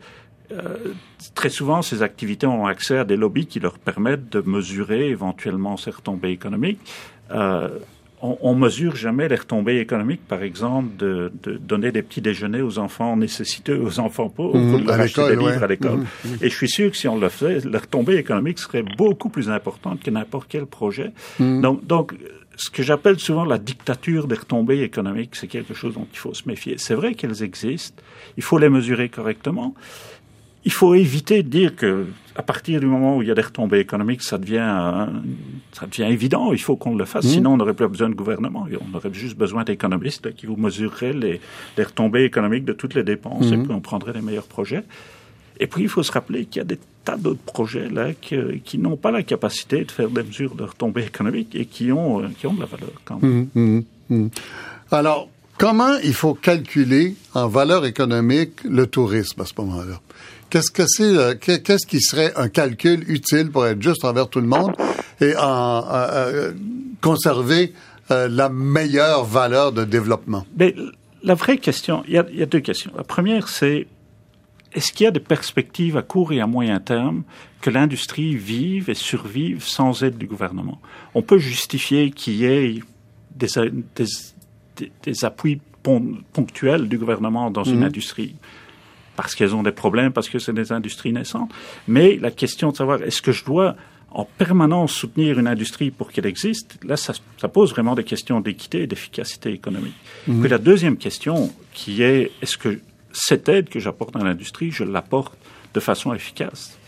euh, très souvent, ces activités ont accès à des lobbies qui leur permettent de mesurer éventuellement ces retombées économiques. Euh, on, on, mesure jamais les retombées économiques, par exemple, de, de, donner des petits déjeuners aux enfants nécessiteux, aux enfants pauvres, mmh, de acheter des livres à l'école. Mmh, mmh. Et je suis sûr que si on le fait, la retombée économique serait beaucoup plus importante que n'importe quel projet. Donc, donc, ce que j'appelle souvent la dictature des retombées économiques, c'est quelque chose dont il faut se méfier. C'est vrai qu'elles existent, il faut les mesurer correctement, il faut éviter de dire que à partir du moment où il y a des retombées économiques, ça devient ça devient évident. Il faut qu'on le fasse, mmh. sinon on n'aurait plus besoin de gouvernement. On aurait juste besoin d'économistes qui vous mesureraient les, les, retombées économiques de toutes les dépenses et mmh. puis on prendrait les meilleurs projets. Et puis il faut se rappeler qu'il y a des tas d'autres projets là qui, qui n'ont pas la capacité de faire des mesures de retombées économiques et qui ont qui ont de la valeur quand même. Mmh, Alors comment il faut calculer en valeur économique le tourisme à ce moment-là? Qu'est-ce que c'est, euh, qu'est-ce qui serait un calcul utile pour être juste envers tout le monde et en, euh, conserver euh, la meilleure valeur de développement? Mais la vraie question, il y, a, il y a deux questions. La première, c'est est-ce qu'il y a des perspectives à court et à moyen terme que l'industrie vive et survive sans aide du gouvernement? On peut justifier qu'il y ait des, des, des, des appuis ponctuelles du gouvernement dans une mhm. industrie parce qu'elles ont des problèmes, parce que c'est des industries naissantes. Mais la question de savoir est-ce que je dois en permanence soutenir une industrie pour qu'elle existe, là, ça, pose vraiment des questions d'équité et d'efficacité économique. Mhm. Puis la deuxième question, qui est est-ce que cette aide que j'apporte à l'industrie, je l'apporte de façon efficace?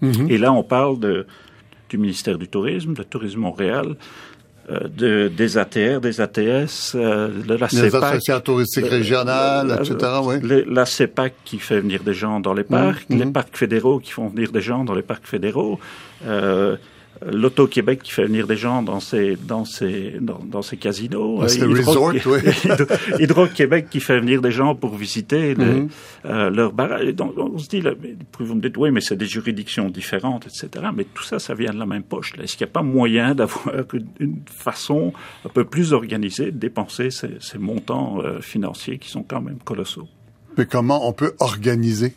Mhm. Et là, on parle de, du ministère du Tourisme, de Tourisme Montréal, de, des ATR, des ATS, euh, de la CEPAC. Les associations touristiques régionales, etc. Oui. la CEPAC qui fait venir des gens dans les parcs, mhm. les parcs fédéraux qui font venir des gens dans les parcs fédéraux. Euh, l'Auto-Québec qui fait venir des gens dans ses, dans ses, dans, dans ses casinos. C'est le resort, oui. Hydro-Québec qui fait venir des gens pour visiter mm euh, leur barrage. Donc, on se dit, là, vous me dites, oui, mais c'est des juridictions différentes, etc. Mais tout ça, ça vient de la même poche. Est-ce qu'il n'y a pas moyen d'avoir une façon un peu plus organisée de dépenser ces, ces montants euh, financiers qui sont quand même colossaux? Mais comment on peut organiser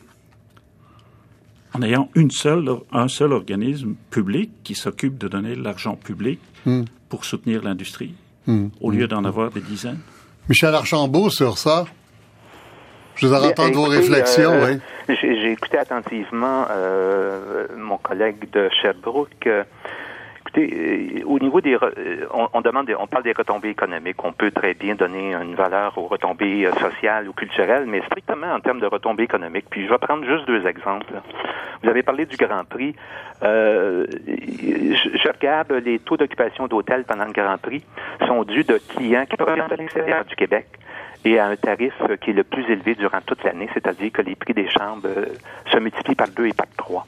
en ayant une seule, un seul organisme public qui s'occupe de donner l'argent public hmm. pour soutenir l'industrie, hmm. au lieu d'en avoir des dizaines. Michel Archambault, sur ça, je vous entendre vos réflexions. Euh, oui. J'ai écouté attentivement euh, mon collègue de Sherbrooke. Euh, au niveau des, euh, on, parle des retombées économiques. On peut très bien donner une valeur aux retombées euh, sociales ou culturelles, mais strictement en termes de retombées économiques. Puis je vais prendre juste deux exemples. Vous avez parlé du Grand Prix. Euh, je, regarde les taux d'occupation d'hôtels pendant le Grand Prix sont dus de clients qui proviennent de l'extérieur du Québec et à un tarif qui est le plus élevé durant toute l'année, c'est-à-dire que les prix des chambres se multiplient par deux et par trois.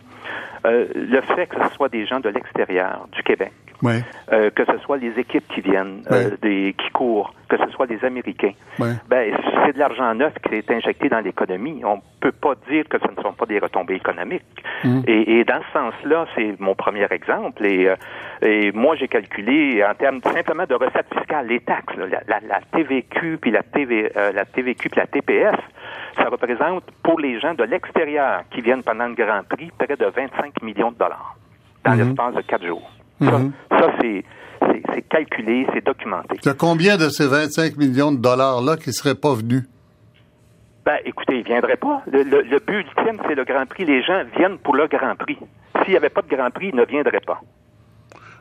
Euh, le fait que ce soit des gens de l'extérieur, du Québec, euh, que ce soit les équipes qui viennent, euh, des, qui courent, que ce soit des Américains, ben, c'est de l'argent neuf qui est injecté dans l'économie. On peut pas dire que ce ne sont pas des retombées économiques. Mmh. Et, dans ce sens-là, c'est mon premier exemple. Et, et moi, j'ai calculé en termes simplement de recettes fiscales, les taxes, la, la, TVQ puis la, TV, la TVQ puis la TPS, ça représente pour les gens de l'extérieur qui viennent pendant le Grand Prix près de 25 millions de dollars dans mhm. l'espace de quatre jours. Ça, mhm. c'est calculé, c'est documenté. Il y a combien de ces 25 millions de dollars-là qui ne seraient pas venus? Ben, écoutez, ils ne viendraient pas. Le, le but ultime, c'est le Grand Prix. Les gens viennent pour le Grand Prix. S'il n'y avait pas de Grand Prix, ils ne viendraient pas.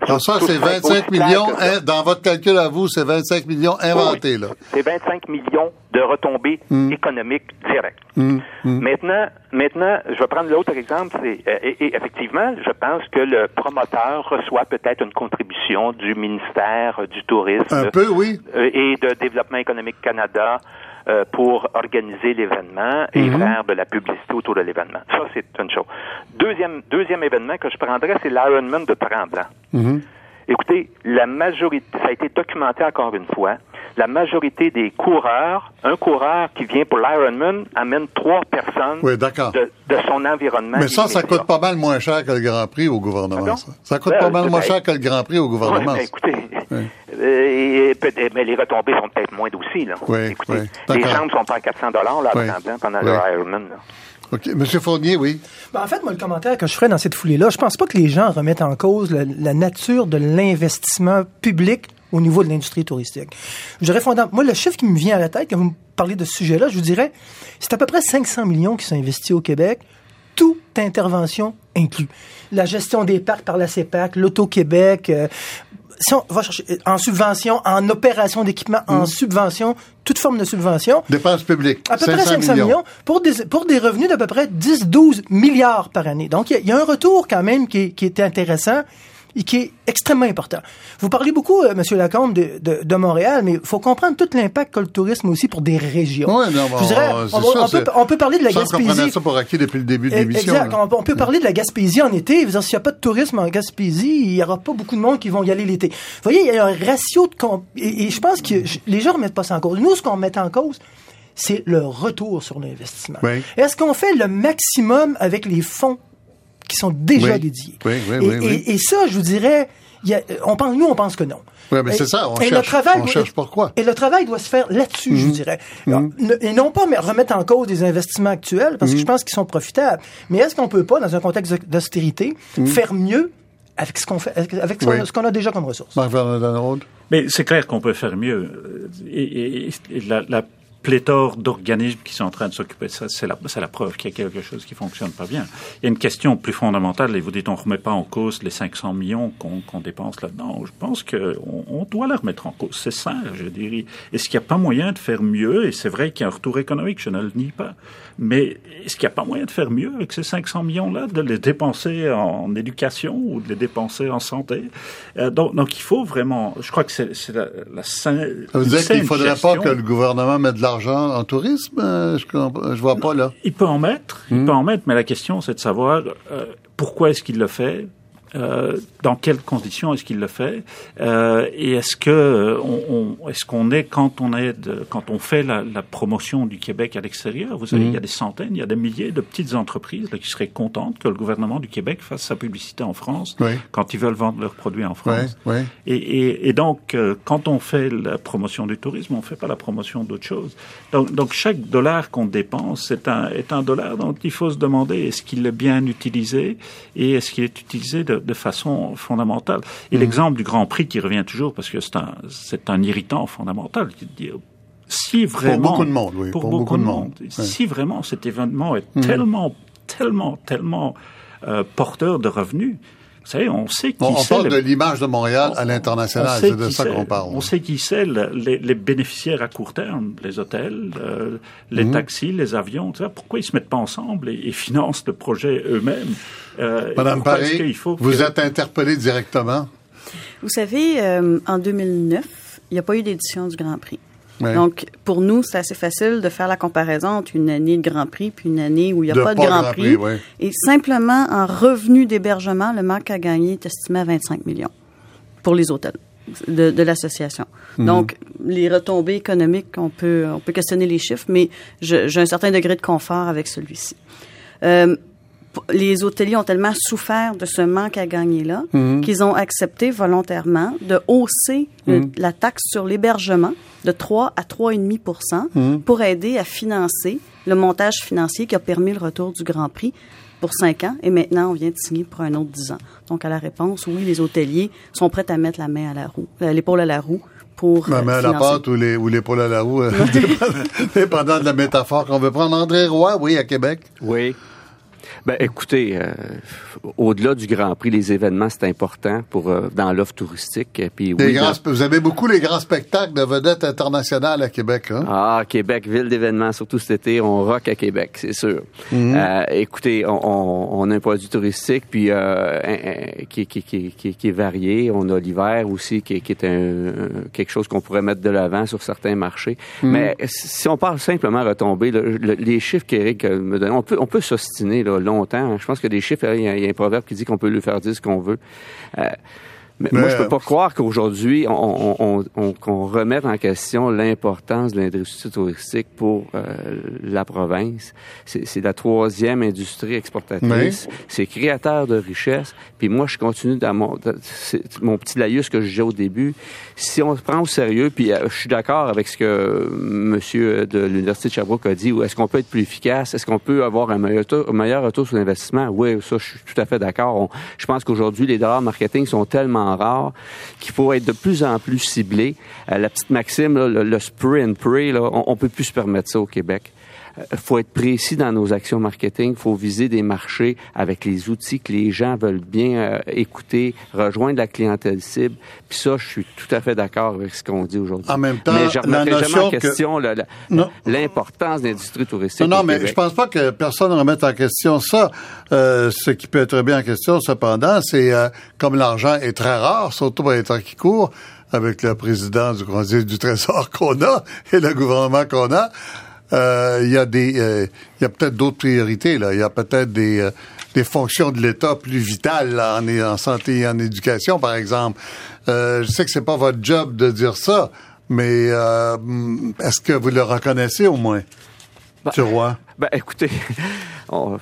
Donc ça, c'est 25 millions, dans votre calcul à vous, c'est 25 millions inventés, là. C'est 25 millions de retombées hmm. économiques directes. Hmm. Hmm. Maintenant, maintenant, je vais prendre l'autre exemple, c'est, euh, et, effectivement, je pense que le promoteur reçoit peut-être une contribution du ministère du Tourisme. Un peu, oui. Euh, et de Développement économique Canada, euh, pour organiser l'événement et mhm. faire de la publicité autour de l'événement. Ça, c'est une chose. Deuxième, deuxième événement que je prendrais, c'est l'Ironman de Tremblant. Mhm. Écoutez, la majorité, ça a été documenté encore une fois, la majorité des coureurs, un coureur qui vient pour l'Ironman amène trois personnes de, de, son environnement. Mais ça, ça coûte pas mal moins cher que le Grand Prix au gouvernement. Ça. ça. coûte pas mal moins cher que le Grand Prix au gouvernement. Ouais, écoutez, euh, mais les retombées sont peut-être moindres aussi. Là. Oui, écoutez, les chambres sont pas à 400 dollars là, pendant le Ironman. Monsieur Fournier, oui. Ben, en fait, moi, le commentaire que je ferais dans cette foulée-là, je pense pas que les gens remettent en cause la nature de l'investissement public au niveau de l'industrie touristique. Je dirais moi, le chiffre qui me vient à la tête quand vous parlez de ce sujet-là, je vous dirais, c'est à peu près 500 millions qui sont investis au Québec, toute intervention inclue. La gestion des parcs par la CEPAC, l'Auto-Québec, euh, si on va chercher euh, en subvention, en opération d'équipement, en mmh. subvention, toute forme de subvention. Dépenses publiques. À peu près 500 millions. pour, des, pour des revenus d'à peu près 10-12 milliards par année. Donc, il y, a un retour quand même qui, qui est intéressant et qui est extrêmement important. Vous parlez beaucoup, euh, Monsieur Lacombe, de, de, de Montréal, mais il faut comprendre tout l'impact que le tourisme aussi pour des régions. Oui, non, Je dirais, on, on, peut, on, peut, parler de la Gaspésie. ça pour acquis depuis le début de l'émission. Exact. On, peut parler de la Gaspésie en été. S'il n'y a pas de tourisme en Gaspésie, il n'y aura pas beaucoup de monde qui vont y aller l'été. Vous voyez, il y a un ratio de... Et, et je pense que les gens ne remettent pas ça en cause. Nous, ce qu'on met en cause, c'est le retour sur l'investissement. Oui. Est-ce qu'on fait le maximum avec les fonds qui sont déjà dédiés. Oui, oui, et, et, ça, je vous dirais, y a, on pense, nous, on pense que non. Oui, mais c'est ça, on et cherche, le travail on cherche pourquoi. Et le travail doit se faire là-dessus, je mhm. dirais. Mhm. et non pas remettre en cause des investissements actuels, parce que je mhm. pense qu'ils sont profitables. Mais est-ce qu'on peut pas, dans un contexte d'austérité, faire mieux avec ce qu'on fait, avec ce qu'on a déjà comme ressources? Mais c'est clair qu'on peut faire mieux. Et, et, la, la pléthore d'organismes qui sont en train de s'occuper ça. C'est la, c'est la preuve qu'il y a quelque chose qui fonctionne pas bien. Il y a une question plus fondamentale, et vous dites on remet pas en cause les 500 millions qu'on, qu'on dépense là-dedans. Je pense qu'on on doit les remettre en cause. C'est ça, je dirais. Est-ce qu'il n'y a pas moyen de faire mieux? Et c'est vrai qu'il y a un retour économique, je ne le nie pas. Mais est-ce qu'il n'y a pas moyen de faire mieux avec ces 500 millions-là, de les dépenser en éducation ou de les dépenser en santé? Euh, donc, donc, il faut vraiment, je crois que c'est, la, la sain, Ça veut dire qu'il ne faudrait pas que le gouvernement mette de l'argent en tourisme? Euh, je, je vois pas là. Il peut en mettre, il peut en mettre, mais la question c'est de savoir euh, pourquoi est-ce qu'il le fait, euh, dans quelles conditions est-ce qu'il le fait euh, et est-ce que on, on, est-ce qu'on est quand on est de, quand on fait la, la, promotion du Québec à l'extérieur vous savez mmh. il y a des centaines il y a des milliers de petites entreprises là, qui seraient contentes que le gouvernement du Québec fasse sa publicité en France oui. quand ils veulent vendre leurs produits en France oui, oui. Et, et, et, donc euh, quand on fait la promotion du tourisme on fait pas la promotion d'autre chose donc, donc chaque dollar qu'on dépense est un est un dollar dont il faut se demander est-ce qu'il est bien utilisé et est-ce qu'il est utilisé de de façon fondamentale. Et mmh. l'exemple du Grand Prix qui revient toujours, parce que c'est un, c'est un irritant fondamental, si vraiment... Pour beaucoup de monde, oui. Pour, pour beaucoup, beaucoup, de monde. monde. Oui. Si vraiment cet événement est mmh. tellement, tellement, tellement euh, porteur de revenus, vous savez, on sait qui on, on parle le... de l'image de Montréal on, à l'international, c'est de ça qu'on parle. On sait qui c'est les, les, bénéficiaires à court terme, les hôtels, euh, les mmh. taxis, les avions. Tu sais, pourquoi ils se mettent pas ensemble et, et financent le projet eux-mêmes? Euh, Madame Paré, vous que... êtes interpellée directement. Vous savez, euh, en 2009, il n'y a pas eu d'édition du Grand Prix. Ouais. Donc, pour nous, c'est assez facile de faire la comparaison entre une année de Grand Prix puis une année où il n'y a de pas de Grand, Grand Prix. Prix ouais. Et simplement, en revenu d'hébergement, le manque à gagner est estimé à 25 millions pour les hôtels de, de l'association. Mhm. Mmh. Donc, les retombées économiques, on peut, on peut questionner les chiffres, mais j'ai un certain degré de confort avec celui-ci. Euh, les hôteliers ont tellement souffert de ce manque à gagner-là Mhm. mmh. qu'ils ont accepté volontairement de hausser mmh. le, la taxe sur l'hébergement de 3 à 3,5% mmh. pour aider à financer le montage financier qui a permis le retour du Grand Prix pour 5 ans et maintenant on vient de signer pour un autre 10 ans. Donc à la réponse, oui, les hôteliers sont prêts à mettre la main à la roue, l'épaule à la roue pour la main à la pâte ou les ou l'épaule à la roue, euh, dépendant de la métaphore qu'on veut prendre. André Roy, oui, à Québec. Oui. Ben, écoutez, euh, au-delà du Grand Prix, les événements, c'est important pour euh, dans l'offre touristique. Puis, oui, dans... Vous avez beaucoup les grands spectacles de vedettes internationales à Québec. Hein? Ah, Québec, ville d'événements, surtout cet été, on rock à Québec, c'est sûr. Mm -hmm. euh, écoutez, on, on, on, a un produit touristique puis qui, qui, qui, qui, est varié. On a l'hiver aussi, qui, est un, quelque chose qu'on pourrait mettre de l'avant sur certains marchés. Mm -hmm. Mais si on parle simplement retomber, le, le, les chiffres qu'Éric me donne, on peut, on peut s'ostiner là, longtemps. Je pense que des chiffres, il y, a, il y a un proverbe qui dit qu'on peut lui faire dire ce qu'on veut. Euh, mais, mais, moi, je peux pas croire qu'aujourd'hui, on, on, on, qu'on remette en question l'importance de l'industrie touristique pour euh, la province. C'est la troisième industrie exportatrice. C'est créateur de richesse. Puis moi, je continue dans mon, mon petit laïus que j'ai au début. Si on se prend au sérieux, puis euh, je suis d'accord avec ce que monsieur de l'Université de Sherbrooke a dit, ou est-ce qu'on peut être plus efficace? Est-ce qu'on peut avoir un meilleur, un meilleur retour sur l'investissement? Oui, ça, je suis tout à fait d'accord. Je pense qu'aujourd'hui, les dollars marketing sont tellement rare qu'il faut être de plus en plus ciblé. Euh, la petite maxime, le, le, spray and là, on, on peut plus se permettre ça au Québec. Il faut être précis dans nos actions marketing. Il faut viser des marchés avec les outils que les gens veulent bien euh, écouter, rejoindre la clientèle cible. Puis ça, je suis tout à fait d'accord avec ce qu'on dit aujourd'hui. En même temps, mais je remettrai jamais en question que... l'importance de l'industrie touristique. Non, non, mais Québec. je pense pas que personne ne remette en question ça. Euh, ce qui peut être bien en question, cependant, c'est euh, comme l'argent est très rare, surtout pour les temps qui courent, avec le président du Conseil du Trésor qu'on a et le gouvernement qu'on a, il euh, y a des, il euh, y a peut-être d'autres priorités là. Il y a peut-être des, euh, des fonctions de l'État plus vitales là, en, en, santé et en éducation, par exemple. je sais que c'est pas votre job de dire ça, mais est-ce que vous le reconnaissez au moins, bah, Roy? Ben, écoutez, on,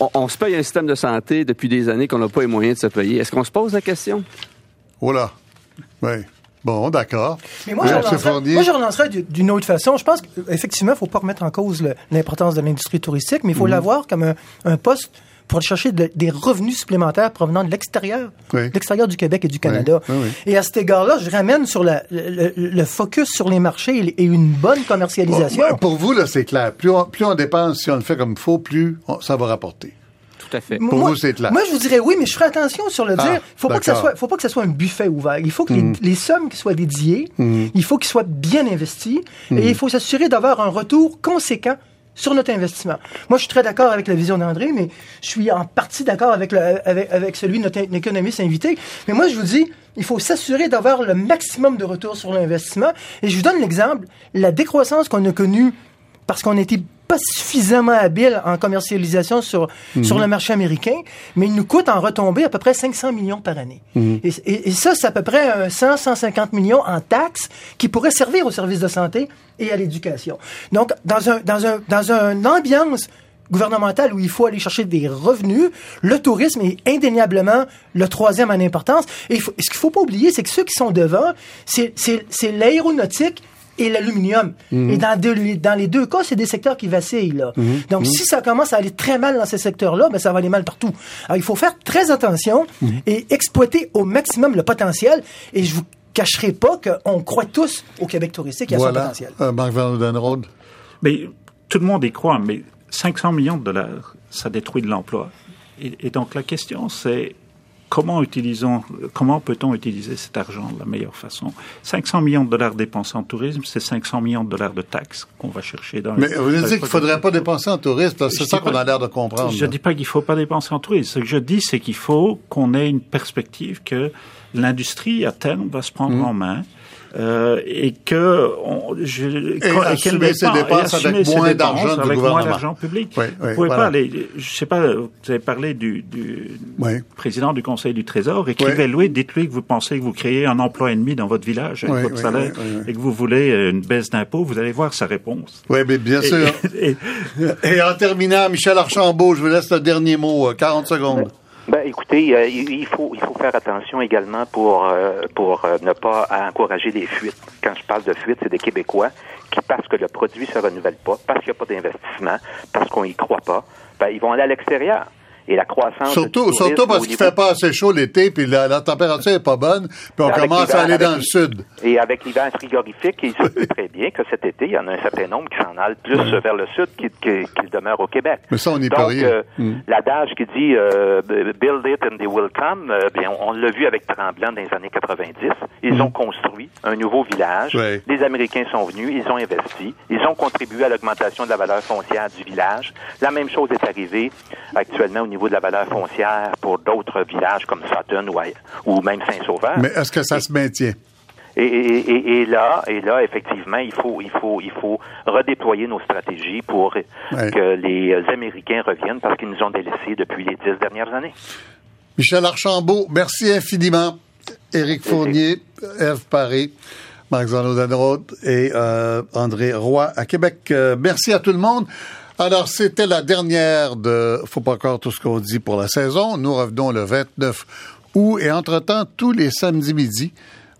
on, on, se paye un système de santé depuis des années qu'on n'a pas les moyens de se payer. Est-ce qu'on se pose la question? Oh là, oui. Bon, d'accord. Mais moi, je relancerais, moi, je relancerais d'une autre façon. Je pense qu'effectivement, il ne faut pas remettre en cause l'importance de l'industrie touristique, mais il faut mhm. l'avoir comme un, poste pour chercher des revenus supplémentaires provenant de l'extérieur, l'extérieur du Québec et du Canada. et à cet égard-là, je ramène sur le, focus sur les marchés et une bonne commercialisation. pour vous, là, c'est clair. Plus on, plus on dépense, si on le fait comme il faut, plus ça va rapporter. Tout à fait. Pour moi, vous, c'est clair. Moi, je vous dirais oui, mais je ferai attention sur le ah, dire. Faut pas que ça soit, faut pas que ça soit un buffet ouvert. Il faut que les, mm. sommes qui soient dédiées, mm. il faut qu'ils soient bien investis et mm. il faut s'assurer d'avoir un retour conséquent sur notre investissement. Moi, je suis très d'accord avec la vision d'André, mais je suis en partie d'accord avec, avec, avec, celui de notre économiste invité. Mais moi, je vous dis, il faut s'assurer d'avoir le maximum de retour sur l'investissement. Et je vous donne l'exemple, la décroissance qu'on a connue parce qu'on était pas suffisamment habile en commercialisation sur, mhm. sur le marché américain, mais il nous coûte en retombée à peu près 500 millions par année. Mhm. Et, ça, c'est à peu près 100, 150 millions en taxes qui pourraient servir aux services de santé et à l'éducation. Donc, dans un, dans un, dans une ambiance gouvernementale où il faut aller chercher des revenus, le tourisme est indéniablement le troisième en importance. Et ce qu'il faut pas oublier, c'est que ceux qui sont devant, c'est l'aéronautique et l'aluminium. Mhm. Et dans, dans, les deux cas, c'est des secteurs qui vacillent. Là. Mhm. Donc, mhm. si ça commence à aller très mal dans ces secteurs-là, ben, ça va aller mal partout. Alors, il faut faire très attention et exploiter au maximum le potentiel. Et je vous cacherai pas qu'on croit tous au Québec touristique et à son potentiel. Euh, Marc Van Mais tout le monde y croit, mais 500 millions de dollars, ça détruit de l'emploi. et donc, la question, c'est comment utilisons, comment peut-on utiliser cet argent de la meilleure façon? 500 millions de dollars dépensés en tourisme, c'est 500 millions de dollars de taxes qu'on va chercher dans. Mais vous dites qu'il ne faudrait pas dépenser en tourisme, c'est ça qu'on a l'air de comprendre. Je ne dis pas qu'il ne faut pas dépenser en tourisme. Ce que je dis, c'est qu'il faut qu'on ait une perspective que l'industrie à terme va se prendre mmh. en main euh, et que on, je, et assumer ses dépenses avec moins d'argent avec moins d'argent public. Oui, oui, vous pouvez pas aller, je sais pas, vous avez parlé du, du président du Conseil du Trésor, écrivez-lui, dites-lui que vous pensez que vous créez un emploi ennemi dans votre village avec votre salaire et que vous voulez une baisse d'impôts, vous allez voir sa réponse. Oui, mais bien sûr. Et, et en terminant, Michel Archambault, je vous laisse le dernier mot, 40 euh, secondes. Ben, écoutez, euh, il faut il faut faire attention également pour euh, pour euh, ne pas encourager des fuites. Quand je parle de fuites, c'est des Québécois qui parce que le produit se renouvelle pas, parce qu'il n'y a pas d'investissement, parce qu'on y croit pas, ben, ils vont aller à l'extérieur et la croissance. Surtout, surtout parce qu'il fait pas assez chaud l'été, puis la, température est pas bonne, puis on commence à aller dans le sud. Et avec l'hiver frigorifique, il se peut très bien que cet été, il y en a un certain nombre qui s'en allent plus vers le sud qu'il qu demeure au Québec. Mais ça, on n'y peut rien. Euh, hmm. L'adage qui dit euh, Build it and they will come, euh, bien, on, l'a vu avec Tremblant dans les années 90. Ils hmm. ont construit un nouveau village. Les Américains sont venus, ils ont investi, ils ont contribué à l'augmentation de la valeur foncière du village. La même chose est arrivée actuellement au niveau niveau de la valeur foncière pour d'autres villages comme Sutton ou, même Saint-Sauveur. Mais est-ce que ça se maintient? Et, là, et là, effectivement, il faut, il faut, il faut redéployer nos stratégies pour que les Américains reviennent parce qu'ils nous ont délaissés depuis les dix dernières années. Michel Archambault, merci infiniment. Éric Fournier, Eve Paré, Marc Zanot et euh, André Roy à Québec. Euh, merci à tout le monde. Alors, c'était la dernière de Faut pas encore tout ce qu'on dit pour la saison. Nous revenons le 29 août et entre-temps, tous les samedis midi,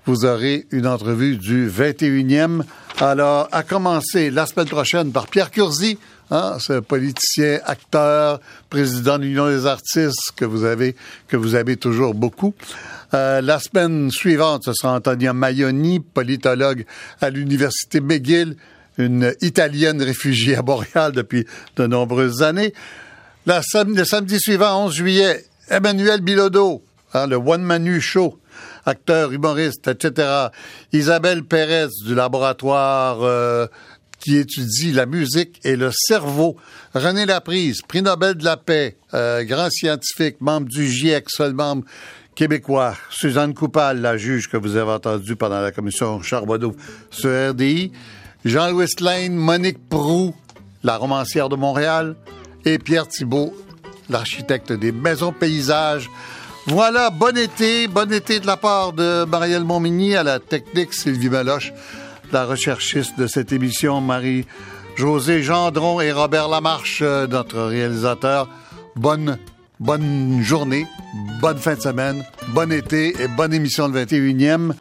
vous aurez une entrevue du 21e. Alors, à commencer la semaine prochaine par Pierre Curzi, hein, ce politicien, acteur, président de l'Union des artistes que vous avez, que vous avez toujours beaucoup. Euh, la semaine suivante, ce sera Antonia Maioni, politologue à l'Université McGill, une Italienne réfugiée à Montréal depuis de nombreuses années. le samedi suivant, 11 juillet, Emmanuel Bilodeau, hein, le One Manu Show, acteur, humoriste, etc. Isabelle Pérez du laboratoire euh, qui étudie la musique et le cerveau. René Laprise, prix Nobel de la paix, euh, grand scientifique, membre du GIEC, seul membre québécois. Suzanne Coupal, la juge que vous avez entendue pendant la commission Charbonneau sur RDI. Jean-Louis Lane, Monique Prou, la romancière de Montréal, et Pierre Thibault, l'architecte des maisons paysages. Voilà, bon été, bon été de la part de Marielle Montmigny à la technique, Sylvie Meloche, la recherchiste de cette émission, Marie-José Gendron et Robert Lamarche, notre réalisateur. Bonne, bonne journée, bonne fin de semaine, bon été et bonne émission le 21e.